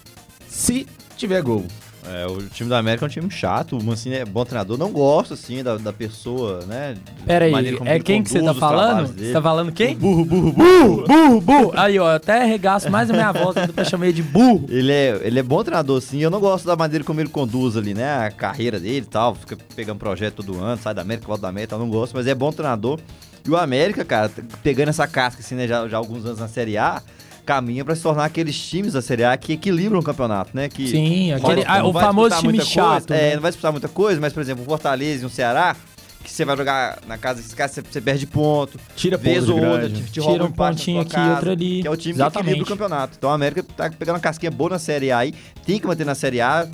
se tiver gol. É, o time da América é um time chato. O Mancini é bom treinador. Não gosto, assim, da, da pessoa, né? Pera aí, é quem que você tá falando? Você tá falando quem? Burro, burro, burro. Burro, burro, burro. Aí, ó, eu até arregaço mais a minha voz quando eu chamei de burro. Ele é, ele é bom treinador, sim. Eu não gosto da maneira como ele conduz ali, né? A carreira dele e tal. Fica pegando projeto todo ano, sai da América, volta da América, eu não gosto, mas é bom treinador. E o América, cara, pegando essa casca, assim, né? Já, já há alguns anos na Série A, caminha pra se tornar aqueles times da Série A que equilibram o campeonato, né? Que Sim, aquele, Não ah, o famoso time chato. coisa, é, né? não vai disputar muita coisa, mas, por exemplo, o Fortaleza e o Ceará, que você vai jogar na casa desses caras, você, perde ponto. Tira ponto outra, te, te Tira rouba um pontinho aqui, casa, outro ali. Que é o time Exatamente. que equilibra o campeonato. Então a América tá pegando uma casquinha boa na Série A aí, tem que manter na Série A.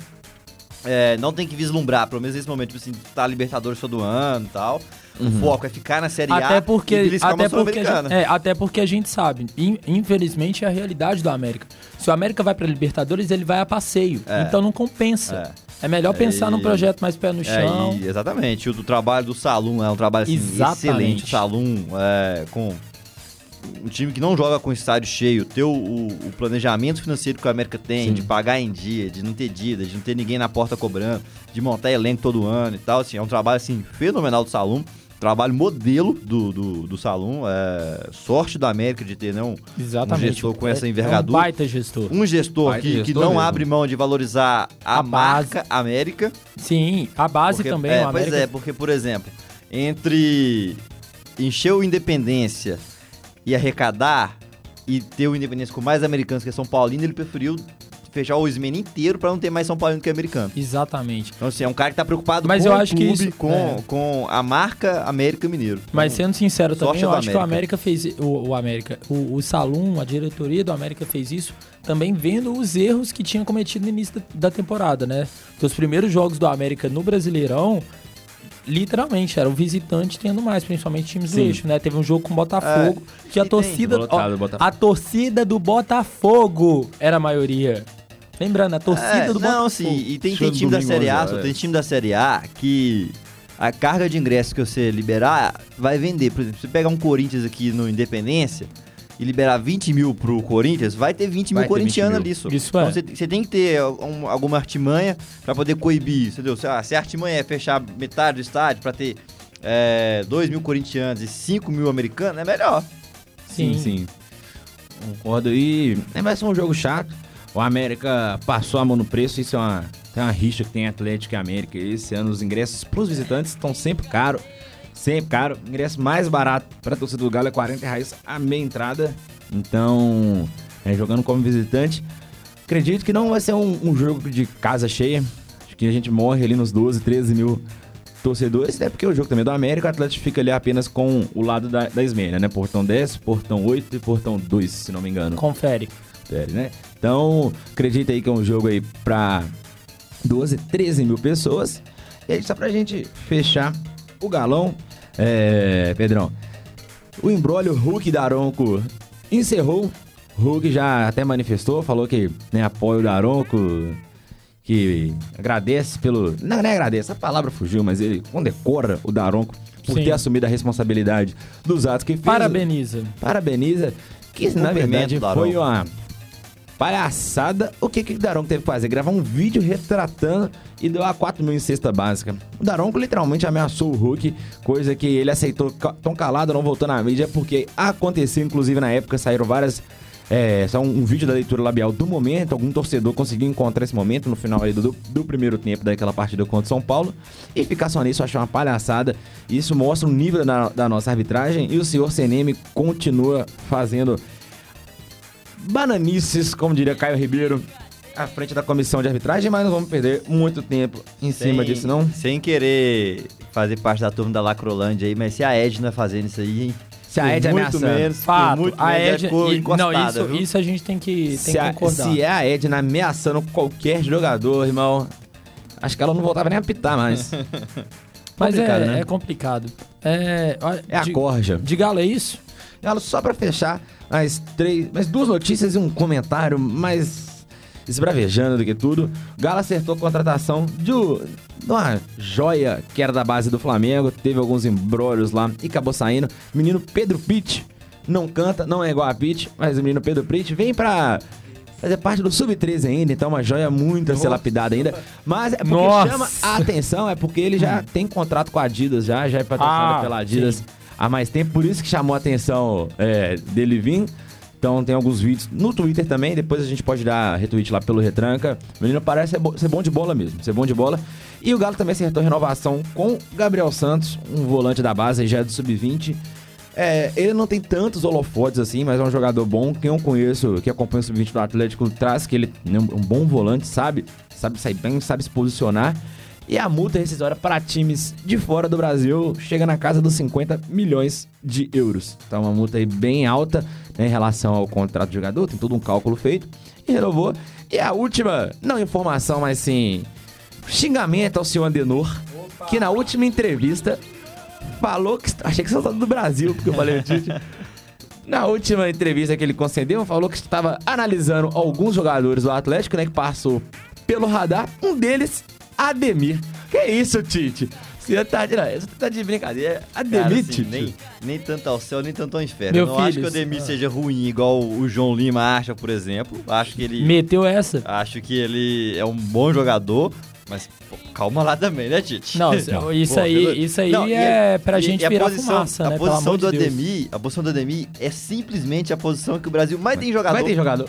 é, não tem que vislumbrar, pelo menos nesse momento, tipo assim, tá Libertadores todo ano e tal. O foco é ficar na Série A Até porque, e até, porque a gente, é, até porque a gente sabe, in- infelizmente é a realidade do América. Se o América vai pra Libertadores, ele vai a passeio. É. Então não compensa. É, melhor pensar num e- projeto mais pé no É, chão. e- exatamente. O do trabalho do Salum é um trabalho assim, Exatamente. excelente. O Salum é, com um time que não joga com estádio cheio, ter o, o- o planejamento financeiro que o América tem, de pagar em dia, de não ter dívida, de não ter ninguém na porta cobrando, de montar elenco todo ano e tal, assim, é um trabalho assim fenomenal do Salum. trabalho modelo do, do, do salão. É, sorte da América de ter né, um, Exatamente. um gestor com essa É- envergadura. É um baita gestor. Um gestor Baita que, que gestor não mesmo. abre mão de valorizar a, A marca América. Sim, a base Porque- também. É, pois América- é, porque, por exemplo, entre encher o Independência e arrecadar e ter o Independência com mais americanos que São Paulino, ele preferiu fechar o Ismene inteiro pra não ter mais São Paulino que americano. Exatamente. Então, assim, é um cara que tá preocupado Mas com eu acho que clube, isso- com, é. com a marca América Mineiro. Mas Então, sendo sincero também, eu acho que o América. América fez. O, o América, o, o Salum, a diretoria do América fez isso também vendo os erros que tinha cometido no início da, da temporada, né? Porque os primeiros jogos do América no Brasileirão, literalmente, era o visitante tendo mais, principalmente times do Sim. eixo, né? Teve um jogo com o Botafogo, que a torcida. Lotado, ó, a torcida do Botafogo era a maioria. Lembrando, a torcida É, do não, Botafogo. sim, e tem, tem do time da Série A, 11 só horas. tem time da Série A que a carga de ingressos que você liberar vai vender. Por exemplo, se você pegar um Corinthians aqui no Independência e liberar 20 mil pro Corinthians, vai ter 20 mil Vai ter 20 corintianos mil. ali. Só. Isso então é. você, você tem que ter um- alguma artimanha pra poder coibir, entendeu? Se, ah, se a artimanha é fechar metade do estádio pra ter é, 2 mil corintianos e 5 mil americanos, é melhor. Sim. Sim, sim. Concordo. E é, vai ser um jogo chato. O América passou a mão no preço. Isso é uma, tem uma rixa que tem Atlético e América. Esse ano os ingressos pros visitantes estão sempre caros. Sempre caro. O ingresso mais barato para torcida do Galo é 40 reais a meia entrada. Então, é, jogando como visitante, acredito que não vai ser um, um jogo de casa cheia. Acho que a gente morre ali nos 12, 13 mil torcedores, até porque o jogo também é do América, o Atlético fica ali apenas com o lado da, da né? Portão 10, portão 8 e portão 2, se não me engano. Confere. Confere, né? Então, acredita aí que é um jogo aí pra 12, 13 mil pessoas. E aí, só pra gente fechar o galão, é, Pedrão, o embrólio Hulk Daronco encerrou. Hulk já até manifestou, falou que né, apoia o Daronco, que agradece pelo. Não, não é agradece, a palavra fugiu, mas ele condecora o Daronco por Sim. ter assumido a responsabilidade dos atos que fez. Parabeniza. Parabeniza. Que na verdade foi uma palhaçada. O que, que o Daronco teve que fazer? Gravar um vídeo retratando e deu a 4 mil em cesta básica. O Daronco literalmente ameaçou o Hulk, coisa que ele aceitou tão calado, não voltou na mídia, porque aconteceu, inclusive na época saíram várias. É, só um, um vídeo da leitura labial do momento, algum torcedor conseguiu encontrar esse momento no final do, do primeiro tempo daquela partida contra o São Paulo e ficar só nisso achei uma palhaçada. Isso mostra o nível da, da nossa arbitragem e o senhor CNM continua fazendo bananices, como diria Caio Ribeiro, à frente da comissão de arbitragem, mas não vamos perder muito tempo em cima Sem- disso, não. Sem querer fazer parte da turma da Lacrolândia aí, mas se a Edna fazendo isso aí, hein? Se a Edna muito ameaçando. menos, Fato, muito a menos, Ed, ficou e- não, isso, viu? isso a gente tem que, tem Se, que a- concordar. se é a Edna ameaçando qualquer jogador, irmão, acho que ela não voltava nem a apitar mais. [LAUGHS] Mas complicado, é, né? é complicado. É, É a de, corja. de Galo é isso? Galo, só pra fechar, mais três, mais duas notícias e um comentário mais esbravejando do que tudo. Galo acertou a contratação de, uma joia que era da base do Flamengo, teve alguns embrólios lá e acabou saindo. Menino Pedro Pitt, não canta, não é igual a Pitt, mas o menino Pedro Pitt vem pra fazer parte do Sub-13 ainda, então uma joia muito a ser lapidada ainda. Mas é porque Nossa. chama a atenção, é porque ele já tem contrato com a Adidas já, já é patrocinado Ah, pela Adidas sim. Há mais tempo, por isso que chamou a atenção é, dele vir. Então tem alguns vídeos no Twitter também, depois a gente pode dar retweet lá pelo Retranca. O menino parece ser, bo- ser bom de bola mesmo, ser bom de bola. E o Galo também acertou renovação com Gabriel Santos, um volante da base, já é do Sub-20. É, ele não tem tantos holofotes assim, mas é um jogador bom. Quem eu conheço, que acompanha o Sub-20 do Atlético, traz que ele é um bom volante, sabe? Sabe sair bem, sabe se posicionar. E a multa rescisória para times de fora do Brasil chega na casa dos 50 milhões de euros. Então, uma multa aí bem alta né, em relação ao contrato do jogador, tem todo um cálculo feito. E renovou. E a última, não informação, mas sim xingamento ao senhor Andenor, que na última entrevista falou que. Achei que você estava do Brasil, porque eu falei o Tite. [LAUGHS] Na última entrevista que ele concedeu, falou que estava analisando alguns jogadores do Atlético, né? Que passou pelo radar. Um deles, Ademir. Que isso, Tite? Você tá de, você tá de brincadeira. Ademir, Cara, assim, Tite. nem, nem tanto ao céu, nem tanto ao inferno. Meu eu não acho filho, que o Ademir isso- seja ruim, igual o João Lima acha, por exemplo. Acho que ele. Meteu essa? Acho que ele é um bom jogador. Mas pô, calma lá também, né, Tite? Não, [LAUGHS] isso Pô, aí, pelo- isso aí Não, e é pra e- gente e a virar posição, fumaça, a né? Posição do de. Ademir, a posição do Ademir é simplesmente a posição que o Brasil mais tem jogador. Vai ter jogador.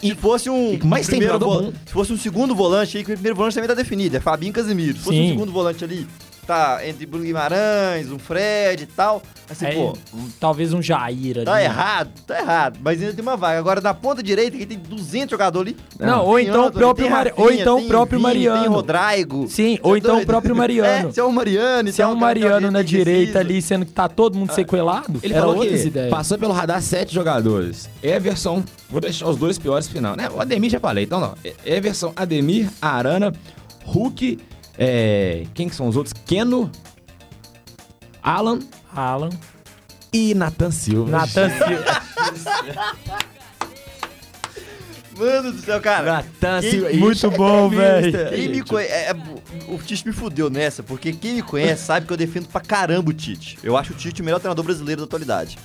Se fosse um E mais primeiro. Se fosse um segundo volante aí, que o primeiro volante também tá definido, é Fabinho e Casemiro. Se fosse Sim. um segundo volante ali, tá entre Bruno Guimarães, um Fred e tal. Assim, Aí, pô, talvez um Jair ali. tá errado, tá errado. Mas ainda tem uma vaga. Agora, na ponta direita, que tem 200 jogadores ali. Não, ou Tem então o próprio tem Mari- Rafinha, ou então o próprio Vini, Mariano. Tem Rodrigo. Sim, ou é então o próprio [LAUGHS] Mariano. É, se é o Mariano. Se é um Mariano na direita ali, sendo que tá todo mundo sequelado, Ele era falou outras que ideias. passou pelo radar sete jogadores. Everson, vou deixar os dois piores final, né? O Ademir já falei, então não. Everson, Ademir, Arana, Hulk, é, quem que são os outros? Keno, Alan Alan, e Nathan Silva. Nathan Silva. Mano do céu, cara. Nathan Quem- Silva. Muito bom, velho. Quem me conhece. é, é, o Tite me fudeu nessa, porque quem me conhece sabe que eu defendo pra caramba o Tite. Eu acho o Tite o melhor treinador brasileiro da atualidade.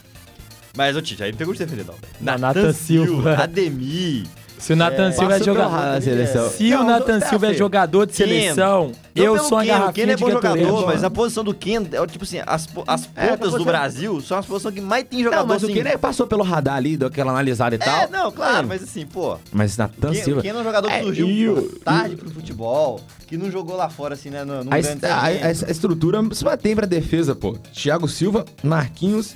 Mas o Tite, aí não pegou de defender, não. velho. Não, Nathan Silva. Ademir. Se o Nathan Silva é Passou pelo jogador. seleção. Se o Não, Nathan tá Silva é jogador de seleção, Não eu sou uma Ken, O garrafinha Ken é bom jogador, mas a posição do Ken, é tipo assim, as, as É, pontas do Brasil são as posições que mais tem jogador Não, mas o assim. Keno é- passou pelo radar ali, deu aquela analisada e tal. É, não, claro, mas assim, pô. Mas Nathan Silva. o Ken é um jogador que É, surgiu e o- pô, tarde pro futebol, que não jogou lá fora, assim, né, no, num A, est- a- a- a estrutura se mantém pra defesa, pô. Thiago Silva, Marquinhos,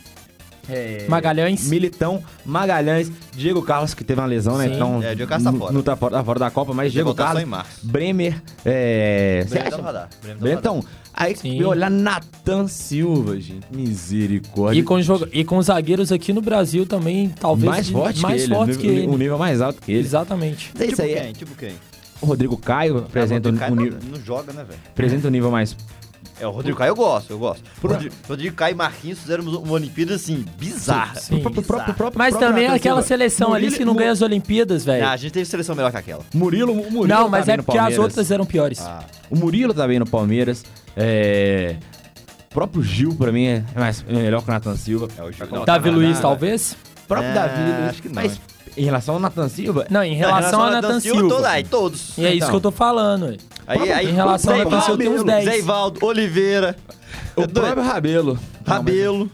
é, Magalhães. Militão, Magalhães, Diego Carlos, que teve uma lesão, né? Sim. Então. É, Diego Carlos tá não- fora. Não tá fora, tá fora da Copa, mas Diego Carlos. em março. Bremer, é. Bremer tá no radar, tá. Então, aí Sim. eu olhar Nathan Silva, gente. Misericórdia. E com, joga- e com zagueiros aqui no Brasil também, talvez. mais forte mais que ele. forte um- que ele. Um nível mais alto que ele. Exatamente. É isso Tipo aí. quem? Tipo quem? O Rodrigo Caio apresenta Ah, o Caio nível, não, não joga, né, velho? apresenta um nível mais. É, o Rodrigo Caio eu gosto, eu gosto. Rodrigo, Rodrigo Caio e Marquinhos fizeram uma Olimpíada, assim, bizarra. Sim. O próprio- o próprio- o próprio- Mas também Nathan aquela Silva. seleção ali Murilo- que não ganha as Olimpíadas, velho. Ah, a gente teve seleção melhor que aquela. Murilo, o Murilo Não, tá mas bem é porque as outras eram piores. Ah, O Murilo tá bem no Palmeiras. É... O próprio Gil, pra mim, é mais, é melhor que o Nathan Silva. É, o Gil. Vai Davi colocar Luiz, na- talvez? O próprio É, Davi Luiz. acho que não, Mas em relação ao Nathan Silva... Não, em relação a Nathan Silva. Toda, aí, todos. E é isso Então. que eu tô falando. ué. Aí, aí, Em relação Zé uns Ivaldo, 10. Zé Ivaldo, Oliveira, O É próprio Rabelo. Rabelo.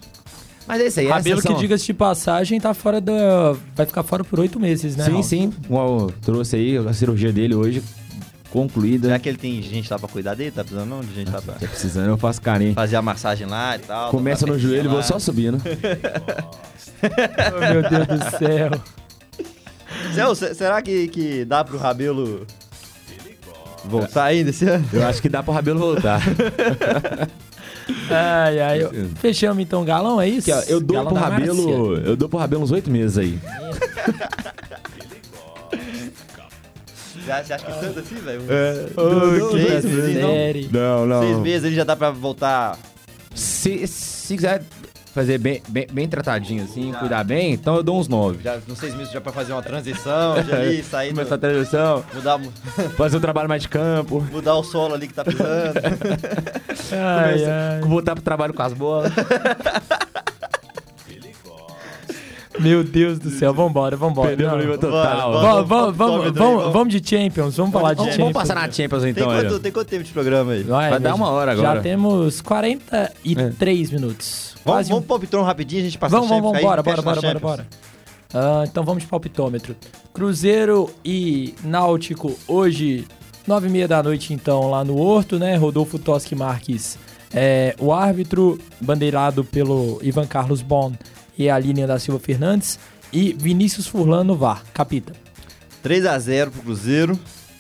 Mas é isso aí. é Rabelo que, diga-se de passagem, tá fora da. Vai ficar fora por oito meses, né? Sim, Raul? sim. Igual trouxe aí a cirurgia dele hoje concluída. Será que ele tem gente lá pra cuidar dele? Tá precisando não de gente lá pra Tá precisando, eu faço carinho. fazer a massagem lá e tal. Começa no joelho e vou só subindo. [LAUGHS] Oh, meu Deus do céu. Zé, se- será que, que dá pro Rabelo voltar ainda esse ano? Eu acho que dá pro Rabelo voltar. [LAUGHS] Ai, ai. eu- Fechamos então o galão, é isso? Eu dou Galão pro Rabelo. Márcia. Eu dou pro Rabelo uns oito meses aí. [LAUGHS] Já, você acha que tanto assim, velho? Ô, que seis meses, não? Não, não. Seis meses ele já dá pra voltar. Se, se quiser fazer bem, bem, bem tratadinho assim, cuidar bem, então eu dou uns nove. Já, nos seis meses já pra fazer uma transição, já ali, [LAUGHS] sair do, Começar a transição, mudar, [LAUGHS] fazer um trabalho mais de campo, mudar o solo ali que tá pisando. [LAUGHS] Ai, ai. voltar pro trabalho com as bolas. Meu Deus do céu, vambora, vambora. Perdeu o nível total. Vamos, vamos, de Champions, vamos falar de Champions. vamos passar na Champions Tem, então. quanto, aí. tem quanto tempo de programa aí? Vai, Vai dar uma hora Já agora. temos 43 minutos. Vamos, um- vamos pro Pitron rapidinho, a gente passa Vamos, vamos, bora, bora, bora, bora, bora. Ah, então vamos de palpitômetro. Cruzeiro e Náutico hoje, nove e meia da noite, então, lá no Horto, né? Rodolfo Toschi Marques, é, o árbitro, bandeirado pelo Ivan Carlos Bon e a linha da Silva Fernandes, e Vinícius Furlan no VAR. Capita. 3x0 pro Cruzeiro.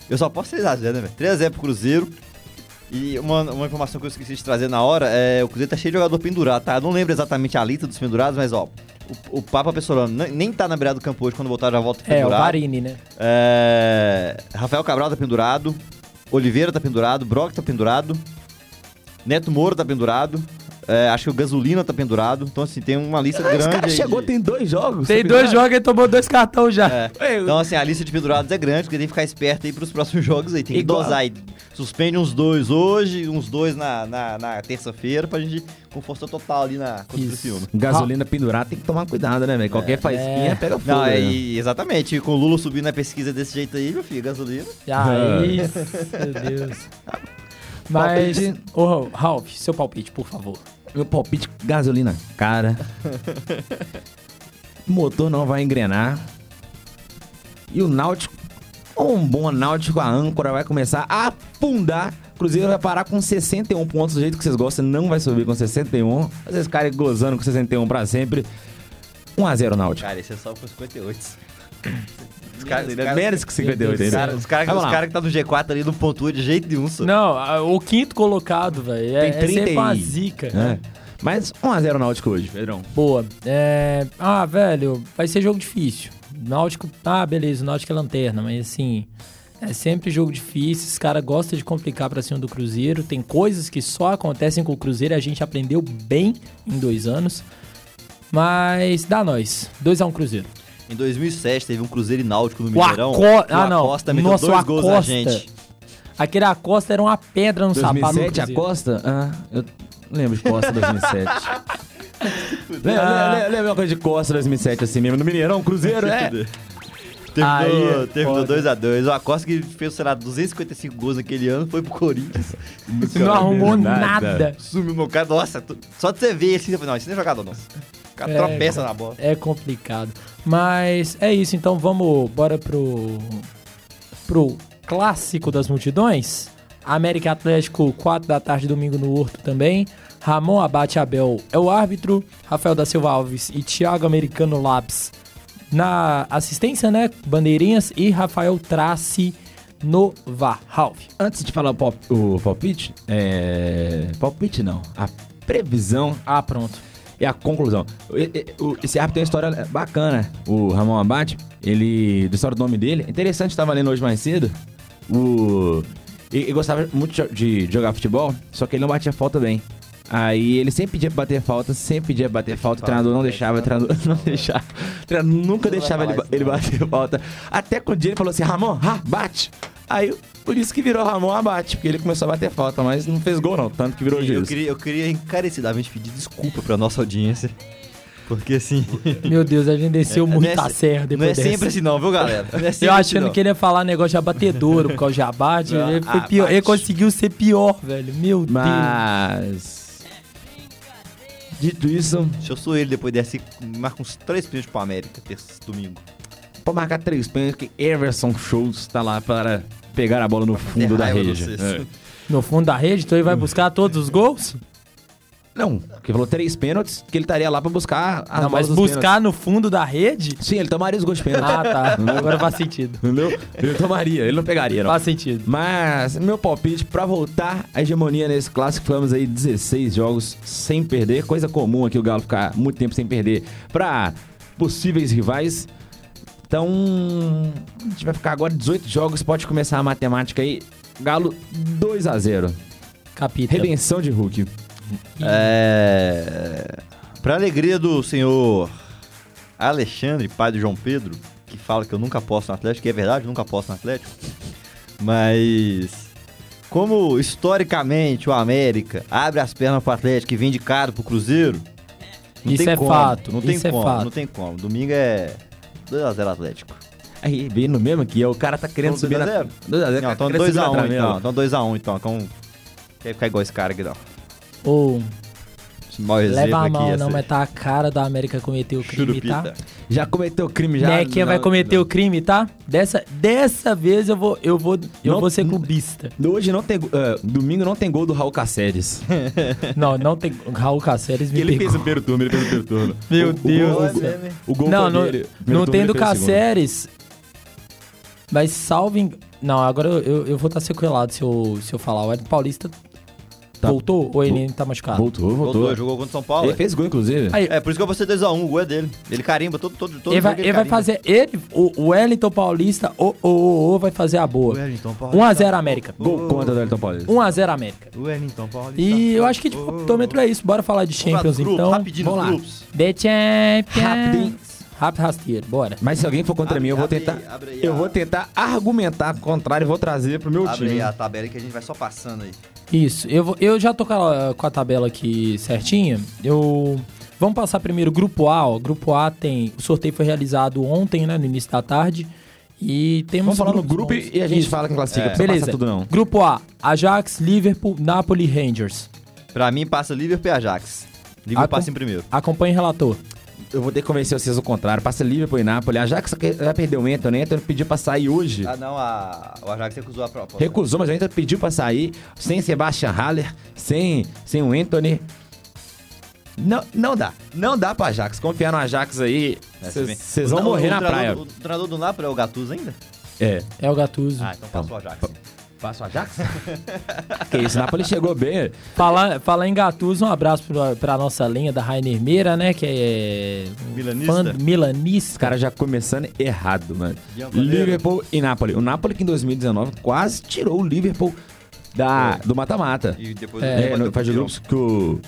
Eu só posso 3x0, né, velho? 3x0 pro Cruzeiro. E uma, uma informação que eu esqueci de trazer na hora é o Cruzeiro tá cheio de jogador pendurado, tá? Eu não lembro exatamente a lista dos pendurados, mas ó, o, o Papa Pessolano nem, tá na beirada do campo hoje, quando voltar já volta É, o pendurado. Varini, né? É, Rafael Cabral tá pendurado. Oliveira tá pendurado. Brock tá pendurado. Neto Moura tá pendurado. É, acho que o Gasolina tá pendurado. Então, assim, tem uma lista [LAUGHS] Esse grande. cara chegou, de- tem dois jogos. Tem dois jogos e tomou dois cartões já. É. Então, assim, a lista de pendurados é grande, porque tem que ficar esperto aí pros próximos jogos aí. Tem que Igual- dosar aí. Suspende uns dois hoje, uns dois na, na, na terça-feira, pra gente com força total ali na contra o Isso. Criciúma. Gasolina pendurada tem que tomar cuidado, né, velho? Qualquer faísquinha É. pega fogo. Não, é, né? exatamente. Com o Lula subindo na pesquisa desse jeito aí, meu filho, gasolina. Ah, isso, meu Deus. [LAUGHS] Mas, Palpite. ô, Ralph, seu palpite, por favor. Meu palpite, gasolina cara. o motor não vai engrenar. E o Náutico, um bom Náutico, a âncora vai começar a afundar. Cruzeiro vai parar com 61 pontos, do jeito que vocês gostam, não vai subir com 61. Às vezes caras gozando com 61 pra sempre. 1x0 Náutico. Cara, esse é só com 58. Os caras os caras- Menos que 58 os ainda. caras os caras- os lá. caras que tá no G4 ali não pontua de jeito nenhum, só. Não, o quinto colocado, velho, é, Tem é sempre 30 uma zica. É. Mas 1x0 Náutico hoje, Pedrão. Boa. É... Ah, velho, vai ser jogo difícil. Náutico, ah, beleza, o Náutico é lanterna, mas assim, é sempre jogo difícil. Os caras gostam de complicar pra cima do Cruzeiro. Tem coisas que só acontecem com o Cruzeiro e a gente aprendeu bem em dois anos. Mas dá nós. 2x1 Cruzeiro. Em 2007 teve um Cruzeiro e Náutico no O Mineirão. Aco- Ah, não. Acosta meteu Nossa, o dois gols na Acosta. gente. Aquele Acosta era uma pedra no sapato do 2007, a Cruzeiro. Costa? Ah, eu lembro de Costa 2007. [LAUGHS] lembra, Ah. lembra, lembra uma coisa de Costa 2007 assim mesmo? No Mineirão, Cruzeiro, [LAUGHS] é? Aí Terminou, é terminou foda. 2x2. O Acosta que fez, sei lá, 255 gols naquele ano, foi pro Corinthians. Não arrumou nada. nada. Sumiu no cara. Nossa, tu- só de você ver assim, você fala, não, isso não é jogador, não. O cara É, tropeça na bola. É complicado. Mas é isso, então vamos bora pro pro clássico das multidões. América Atlético, 4 da tarde, domingo no Horto também. Ramon Abate Abel é o árbitro. Rafael da Silva Alves e Thiago Americano Labs na assistência, né? Bandeirinhas. E Rafael Trace no VAR. Ralf. Antes de falar o, pop, o palpite, é... Palpite não. A previsão Ah, pronto. e a conclusão. E- e- Esse árbitro tem uma história bacana. O Ramon Abate, ele. Da história do nome dele. Interessante, estava lendo hoje mais cedo. O. Ele ele gostava muito de, de jogar futebol, só que ele não batia falta bem. Aí ele sempre pedia pra bater falta, sempre pedia pra bater falta, o treinador não deixava, o treinador [LAUGHS] não deixava. O treinador nunca deixava ele, ele bater falta. Até que um dia ele falou assim: Ramon, ah, bate! Aí, por isso que virou Ramon Abate, porque ele começou a bater falta, mas não fez gol não, tanto que virou Eu juiz. queria, eu queria encarecidamente pedir desculpa pra nossa audiência. Porque assim. [LAUGHS] Meu Deus, a gente desceu não muito é a se- serra depois Não é dessa. sempre assim, não, viu, galera? Não é Eu assim, achando não. que ele ia falar negócio de abatedouro, por causa de abate. [LAUGHS] Ah, ele, pior. ele conseguiu ser pior, velho. Meu Deus. Mas. Dito isso, Se eu sou ele depois dessa, marca uns três pênaltis pro América, terça, domingo. pode marcar três pênaltis, que Everson Schultz tá lá para pegar a bola no fundo da rede. É. No fundo da rede, então ele vai buscar todos os gols? Não, porque falou três pênaltis, que ele estaria lá pra buscar as Não, mas buscar no fundo da rede? Sim, ele tomaria os gols de pênalti. Ah, tá. Agora faz sentido. Entendeu? Ele tomaria, ele não pegaria, não. Faz sentido. Mas meu palpite pra voltar a hegemonia nesse clássico, falamos aí 16 jogos sem perder, coisa comum aqui o Galo ficar muito tempo sem perder pra possíveis rivais. Então, a gente vai ficar agora 18 jogos, pode começar a matemática aí. Galo 2 a 0. Capita. Redenção de Hulk. É. Pra alegria do senhor Alexandre, pai do João Pedro, que fala que eu nunca aposto no Atlético, que é verdade, eu nunca aposto no Atlético. Mas. Como historicamente o América abre as pernas pro Atlético e vende caro pro Cruzeiro. não Isso tem é como, fato, Não tem isso é como, fato. não tem como. Domingo é 2x0 Atlético. Aí, bem no mesmo aqui, o cara tá querendo Então, subir na... 2x0? 2x0, Não, então querendo subir na 2x1 trave, então. ó. Então 2x1 então. Então. Quer ficar igual esse cara aqui, não. Mau exemplo leva a mão, não, mas tá a cara da América cometer o crime, tá? churupita. Já cometeu crime, já. Nequinha vai não- cometer o crime, tá? Dessa, dessa vez eu vou, eu vou, eu Não- vou ser clubista. Hoje não tem. eh, domingo não tem gol do Raul Caceres. [LAUGHS] Não, não tem. Raul Caceres me ele pegou. fez o primeiro turno, ele fez o primeiro turno. [LAUGHS] Meu O- o Deus gol- do céu. O gol Não, foi não, dele. Não tem do o. Caceres. Mas salve. Não, agora eu, eu, eu vou estar sequelado se eu, se eu falar. O Ed Paulista Tá. Voltou ou ele ainda tá machucado? Voltou, voltou. Voltou, jogou contra o São Paulo. Ele fez gol, inclusive. Aí, É, por isso que eu vou ser 2x1, o gol é dele. Ele carimba todo, todo, todo ele vai, jogo ele vai fazer. Ele, o, o Wellington Paulista, o, o, o, o vai fazer a boa. Wellington Paulista. 1x0 América. Gol contra o Wellington Paulista. 1x0 América. Wellington Paulista. E eu acho que de optômetro é isso. Bora falar de Champions então. rapidinho Vamos lá. grupos. The Champions. Rapidinho. Rápido rasteiro, bora. Mas se alguém for contra Abre- mim, eu vou abre tentar. abre aí eu a- vou tentar argumentar contrário e vou trazer pro meu Abre time. aí a tabela que a gente vai só passando aí. Isso, eu, eu já tô com a, com a tabela aqui certinha. Eu. Vamos passar primeiro o grupo A, ó. Grupo A tem. O sorteio foi realizado ontem, né? No início da tarde. E temos. Vamos falar no grupo bons. e a gente Isso. fala quem classifica. É. Beleza. tudo não. Grupo A, Ajax, Liverpool, Napoli, Rangers. Pra mim, passa Liverpool e Ajax. Liverpool Ah, passa em primeiro. Acompanhe o relator. Eu vou ter que convencer vocês o contrário. Passa Liverpool e Napoli. A Ajax já perdeu o Anthony. Anthony pediu pra sair hoje. Ah, não, a... o Ajax recusou a proposta. Recusou, mas o Anthony pediu pra sair. Sem Sebastian Haller, sem, sem o Anthony. Não, não dá. Não dá pra Ajax. Confiar no Ajax aí, É, vocês vão morrer o na praia. O treinador do Napoli é o Gattuso ainda? É. É o Gattuso. Ah, então passa o Ajax. Passa o Ajax? [LAUGHS] que isso, o Napoli chegou bem. Falar, falar em Gattuso, um abraço pra, pra nossa linha da Rainer Meira, né? Que é. Milanista. fã- milanista. Os caras já começando errado, mano. Liverpool e Napoli. O Napoli que em 2019 quase tirou o Liverpool da, do mata-mata. E depois É, É, no faz de grupos que o,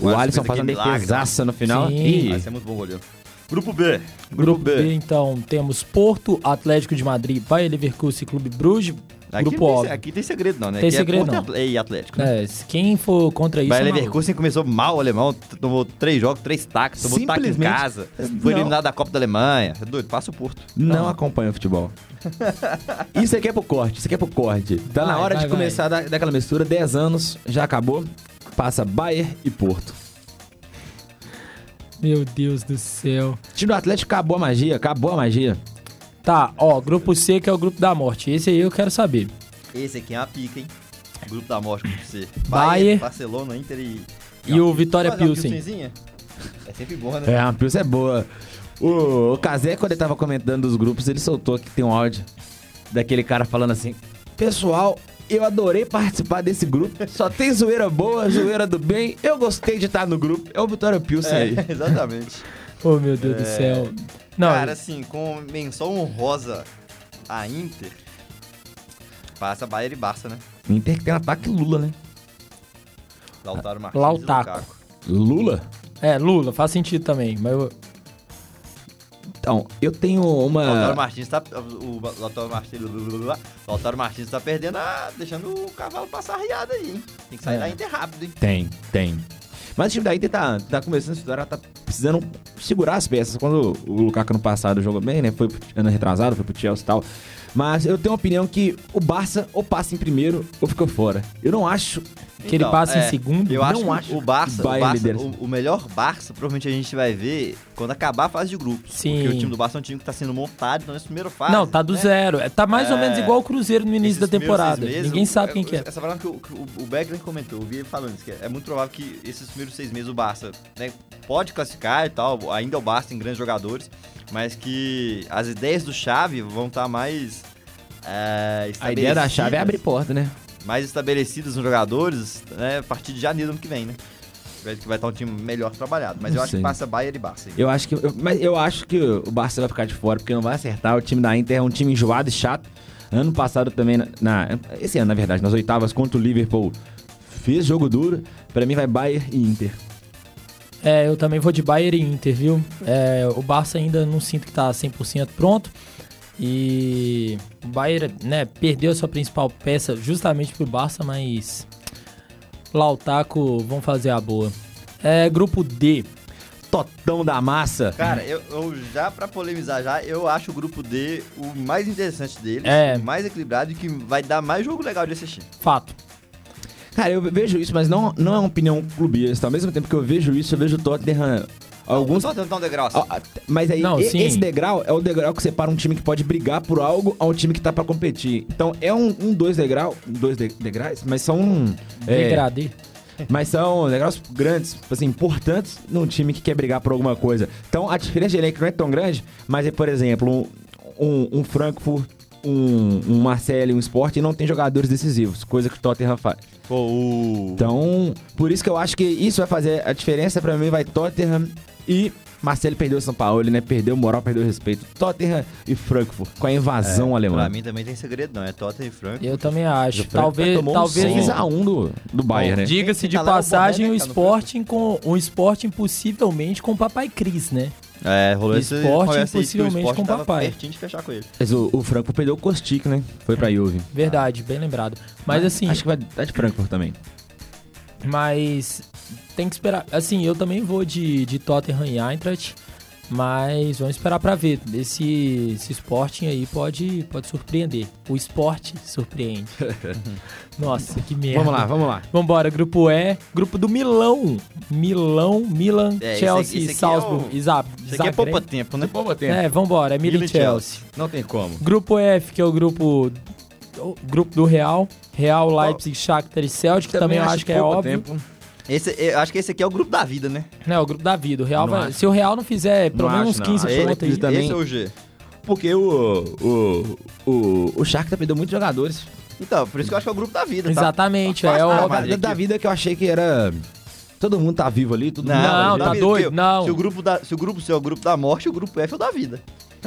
o, O Alisson faz uma defesaça no final. Sim. E Vai ser muito bom goleiro. Grupo B. Grupo B, então, temos Porto, Atlético de Madrid, Bayer Leverkusen e Clube Bruges. Aqui, grupo não tem, óbvio. aqui tem segredo não, né? Tem aqui segredo é não. e Atlético. né? É, quem for contra isso. Bayer é. Leverkusen começou mal o alemão, tomou três jogos, três taques, tomou taque em casa, foi Não. eliminado da Copa da Alemanha. É doido, passa o Porto. não acompanha o futebol. [LAUGHS] isso aqui é pro corte, isso aqui é pro corte. Tá na Vai, hora vai, de vai. começar a dar, dar aquela mistura. 10 anos, já acabou. Passa Bayern e Porto. Meu Deus do céu. Time do Atlético acabou a magia, acabou a magia. Tá, ó, grupo C que é o grupo da morte. Esse aí eu quero saber. Esse aqui é uma pica, hein? Grupo da morte, grupo C. Bayern. Barcelona, Inter e... E o Vitória Pilsen. É sempre bom, né? É, a Pilsen é boa. O, o Kazé, quando ele tava comentando dos grupos, ele soltou que tem um áudio daquele cara falando assim: Pessoal, eu adorei participar desse grupo. Só tem zoeira boa, zoeira do bem. Eu gostei de estar no grupo. É o Vitória Pilsen aí. É, [LAUGHS] exatamente. Oh, meu Deus do céu. Não, Cara, assim, com menção honrosa a Inter, passa Bayern e Barça, né? Inter que tem um ataque Lula, né? Lautaro Martins Lautaco. e Lukaku. Lula? é, Lula, faz sentido também. Mas eu, Então, eu tenho uma. Lautaro Martins tá. O Lautaro Martins. Lautaro Martins tá perdendo a. deixando o cavalo passar riada aí, hein? Tem que sair É. da Inter rápido, hein? Tem, tem. Mas o time da Inter tá, tá começando a estudar, tá precisando segurar as peças. Quando o Lukaku no passado jogou bem, né? Foi ano retrasado, foi pro Chelsea e tal. Mas eu tenho uma opinião que o Barça ou passa em primeiro ou fica fora. Eu não acho Que ele passa em segundo? Eu Não acho, o Barça, o, Bayern Barça o, o melhor Barça, provavelmente a gente vai ver quando acabar a fase de grupos. Sim. Porque o time do Barça é um time que tá sendo montado, então nesse primeiro fase. não, tá do né? zero. É, Tá mais ou É. menos igual o Cruzeiro no início da temporada. meses, Ninguém sabe quem que é. Essa palavra que o, o, o Beckler comentou, eu vi ele falando isso, que é muito provável que esses primeiros seis meses o Barça né, pode classificar e tal, ainda o Barça tem grandes jogadores, mas que as ideias do Xavi vão estar mais é, A ideia da chave é abrir porta, né? mais estabelecidas nos jogadores né, a partir de janeiro do ano que vem, né? Que vai estar um time melhor trabalhado. Mas eu acho que passa Bayern e Barça. hein? Eu acho que. eu- mas eu acho que o Barça vai ficar de fora, porque não vai acertar. O time da Inter é um time enjoado e chato. Ano passado também, na, na- esse ano, na verdade, nas oitavas contra o Liverpool, fez jogo duro. Pra mim vai Bayern e Inter. É, eu também vou de Bayern e Inter, viu? É, o Barça ainda não sinto que tá 100% pronto. E o Bayern, né, perdeu a sua principal peça justamente pro Barça, mas Lautaco vão fazer a boa. É, grupo D. Totão da massa. Cara, eu, eu já pra polemizar já, eu acho o grupo D o mais interessante deles, É. o mais equilibrado e que vai dar mais jogo legal de assistir. Fato. Cara, eu vejo isso, mas não, não é uma opinião clubista. Ao mesmo tempo que eu vejo isso, eu vejo o Tottenham. Alguns. Só tentar um degrau assim. Ah, Mas aí, Não, e- esse degrau é o degrau que separa um time que pode brigar por algo a um time que tá pra competir. Então é um, um dois degrau, dois de- degraus, mas são. é, Degradê. mas são degraus grandes, assim, importantes num time que quer brigar por alguma coisa. Então a diferença de elenco não é tão grande, mas é, por exemplo, um, um, um Frankfurt um, um Marcelo e um Sport e não tem jogadores decisivos, coisa que o Tottenham faz. Pô, o... Então, por isso que eu acho que isso vai fazer a diferença pra mim, vai Tottenham e Marcelo perdeu o São Paulo, né? Perdeu moral, perdeu respeito. Tottenham e Frankfurt, com a invasão alemã. Pra mim também tem segredo, não. É Tottenham e Franco. Eu também acho. O Frankfurt Talvez, tomou talvez um 6x1 do, do Bayern, né? Diga-se Quem de tá é o passagem, o né, no Sporting com o Sporting possivelmente com o Papai Cris, né? É, rolou esse Esporte, o possivelmente Sport com tava papai. pertinho de fechar com ele. Mas o, o Frankfurt perdeu o Kostic, né? Foi pra Juve. Verdade, bem lembrado. Mas assim, Acho que vai dar de Frankfurt também. mas tem que esperar. Assim, eu também vou de, de Tottenham e Eintracht, mas vamos esperar pra ver. Esse, esse Sporting aí pode, pode surpreender. O esporte surpreende. [LAUGHS] Nossa, que merda. Vamos lá, vamos lá. Vambora, grupo E, grupo do Milão. Milão, Milan, É, esse Chelsea, aqui- esse aqui é Salzburg, o- Isa- Isso aqui é poupa tempo, né? Pouco tempo. É, vambora, é Milan e e Chelsea. Não tem como. Grupo F, que é o grupo o grupo do Real, Real, Leipzig, Shakhtar e Celtic, que também eu acho que é óbvio. tempo. Esse, eu acho que esse aqui é o grupo da vida, né? Não, é o grupo da vida. O Real vai- acho. se o Real não fizer pelo Não menos acho, uns não. 15 Ele pontos aí. também- Esse é o G. Porque o, o, o, o Shakhtar perdeu muitos jogadores. Então, por isso que eu acho que é o grupo da vida, tá? Exatamente, é o da da, Madrid da aqui. vida que eu achei que era... Todo mundo tá vivo ali, todo mundo Não, da tá vida, doido? porque Não. Se o grupo da, se o grupo C é o grupo da morte, o grupo F é o da vida.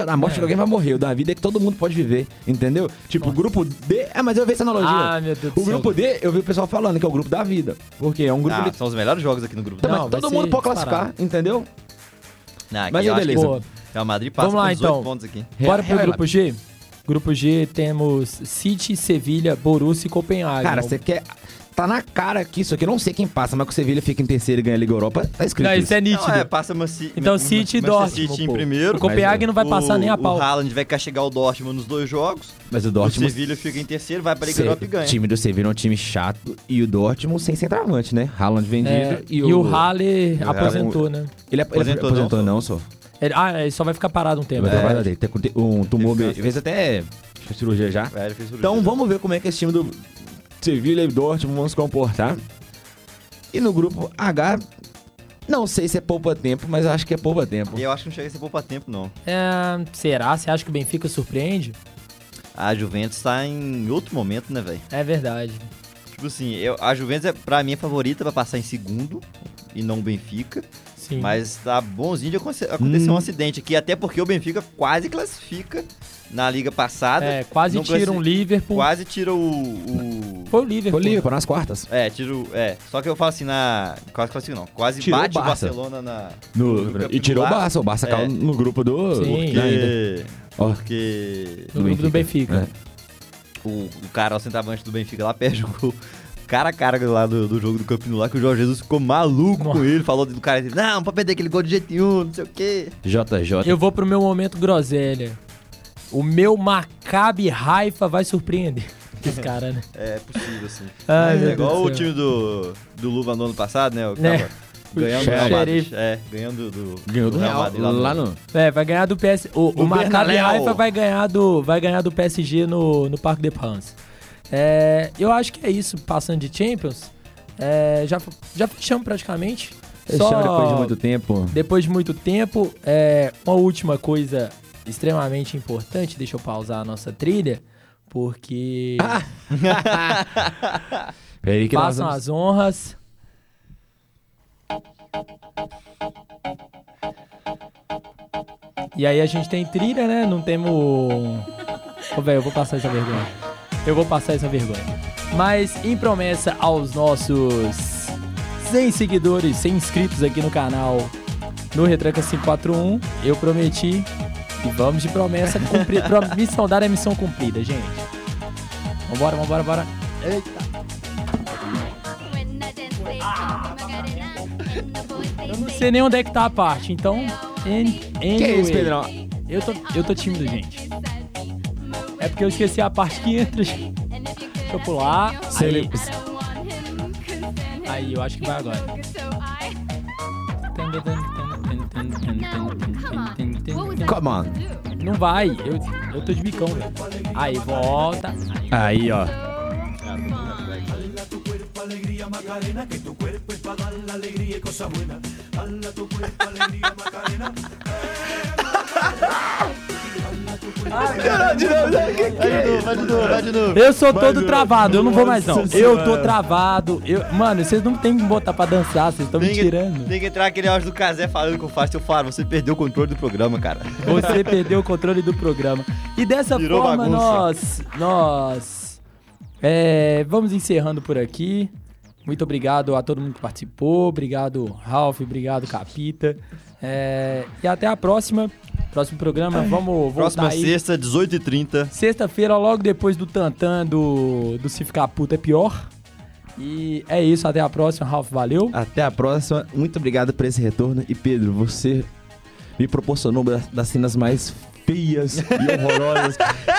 A morte É. de alguém vai morrer. O da vida é que todo mundo pode viver, entendeu? Tipo, o grupo D... É, mas eu vi essa analogia. Ah, meu Deus do o céu. grupo D, eu vi o pessoal falando que é o grupo da vida. Porque é um grupo... Ah, de... são os melhores jogos aqui no grupo da Não, mas vai todo ser mundo pode classificar, disparado. entendeu? Não, aqui Mas eu acho que beleza. Boa. o Real Madrid passa Vamos lá, com 18 então. pontos aqui. Bora pro grupo G? Grupo G temos City, Sevilha, Borussia e Copenhague. Cara, você quer... Tá na cara que isso aqui, eu não sei quem passa, mas que o Sevilha fica em terceiro e ganha a Liga Europa, tá escrito Não, isso é nítido. Não, é, passa uma Ci- Então City e Dortmund, City em pô. primeiro. O Copenhague não vai passar o, nem a pau. O Haaland vai castigar o Dortmund nos dois jogos. Mas o O Dortmund... Sevilha fica em terceiro, vai pra Liga Se- Europa e ganha. O time do Sevilha é um time chato e o Dortmund sem centroavante, né? Haaland vendido É, e, e, o Halle o Halle- aposentou, né? Ele, ele Aposentou, aposentou, não, não, só. Ele- ah, ele só vai ficar parado um tempo. Vai É. trabalhar dele. Tem um tumor, be- fez até cirurgia já. É, ele fez cirurgia. Então vamos ver como é que esse time do Sevilha e Dortmund vão se comportar. E no grupo H, não sei se é poupa tempo, mas acho que é poupa tempo. E eu acho que não chega a ser poupa tempo, não. É, será? Você acha que o Benfica surpreende? A Juventus tá em outro momento, né, velho? É verdade. Tipo assim, eu, a Juventus é pra mim a favorita pra passar em segundo e não o Benfica. Sim. Mas tá bonzinho de acontecer, Hum. um acidente aqui, até porque o Benfica quase classifica na liga passada. é, quase tira um Liverpool. Quase tira o. o- Foi o Liverpool. Foi Liverpool nas quartas. É, tira o. É, só que eu falo assim na. Quase classifica não. Quase Tirou bate o o Barça. Barcelona na. No- no e tirou o Barça. O Barça É. caiu no grupo do. Sim. Porque. Porque. No grupo do Benfica. É. o, o cara, o centroavante do Benfica lá, perde o gol. Cara a cara lá do, do jogo do Camp Nou lá, que o Jorge Jesus ficou maluco Nossa. com ele, falou do cara, não, não pode perder aquele gol de jeito nenhum, não sei o quê. JJ. Eu vou pro meu momento groselha. O meu Maccabi Raifa vai surpreender. Esse [LAUGHS] cara, né? É possível, assim. Ai, é igual o do time do, do Luva no ano passado, né? O que Né? tava ganhando O do Real Madrid. xerife. É, ganhando do, Ganhou do Real. Madrid Lá no. É, vai ganhar do PS. O, o Do Maccabi. Raifa vai ganhar do, vai ganhar do PSG no, no Parque de France. É, eu acho que é isso, passando de Champions. É, já, já fechamos praticamente. Fechamos Só depois de muito tempo. depois de muito tempo, é, uma última coisa extremamente importante, deixa eu pausar a nossa trilha, porque [LAUGHS] Peraí que nós passam vamos... as honras. E aí a gente tem trilha, né? Não temos. Ô, velho, eu vou passar essa vergonha. Eu vou passar essa vergonha. Mas em promessa aos nossos 100 seguidores, 100 inscritos aqui no canal no Retranca 541, eu prometi e vamos de promessa cumprida. [LAUGHS] Missão dada é missão cumprida, gente. Vambora, vambora, bora. Eita. Eu não sei nem onde é que tá a parte, então. an- Que é isso, anyway. Pedrão? Eu tô, eu tô tímido, gente. É porque eu esqueci a parte que entra. gente. Deixa eu pular. Aí, aí, eu acho que vai agora. Come on. Não vai, eu, eu tô de bicão, velho. Aí, volta. Aí, ó. [LAUGHS] Vai de novo, vai de novo. Eu sou todo travado, eu não vou mais não. Eu tô travado. Eu... Mano, vocês não tem que me botar pra dançar, vocês estão me que, tirando. tem que entrar aquele áudio do Casé falando com o Fábio. Seu Fábio, você perdeu o controle do programa, cara. Você [LAUGHS] perdeu o controle do programa. E dessa Virou forma, bagunça. nós. Nós. é, vamos encerrando por aqui. Muito obrigado a todo mundo que participou. Obrigado, Ralph. Obrigado, Capita. É, e até a próxima. Próximo programa, vamos voltar Próxima aí. sexta, 18h30. Sexta-feira, logo depois do Tantan do, do Se Ficar Puta é Pior. E é isso, até a próxima, Ralph, valeu. Até a próxima. Muito obrigado por esse retorno. E Pedro, você me proporcionou das cenas mais feias e horrorosas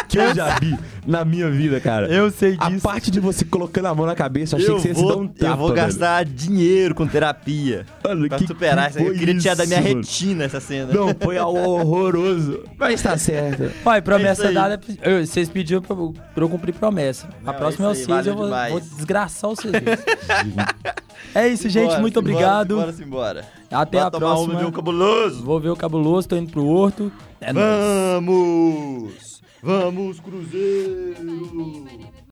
que eu já vi na minha vida, cara. Eu sei A disso. parte de você colocando a mão na cabeça, eu achei Eu que você ia se dar vou, um tapa, eu vou velho. gastar dinheiro com terapia Mano, pra que- superar que isso. Eu queria tirar da minha mano? retina essa cena. Não, foi algo horroroso. Mas tá certo. Pai, É promessa aí. dada. eu- Vocês pediram pra, eu- pra eu cumprir promessa. a Não, próxima é o isso aí, 6, valeu eu vou, vou desgraçar vocês. dois. [LAUGHS] é isso, gente. Muito simbora, obrigado. Simbora, simbora. Até Vai a tomar uma, próxima. ver o cabuloso. Vou ver o cabuloso, tô indo pro Horto. É nóis. Vamos! Vamos, Cruzeiro!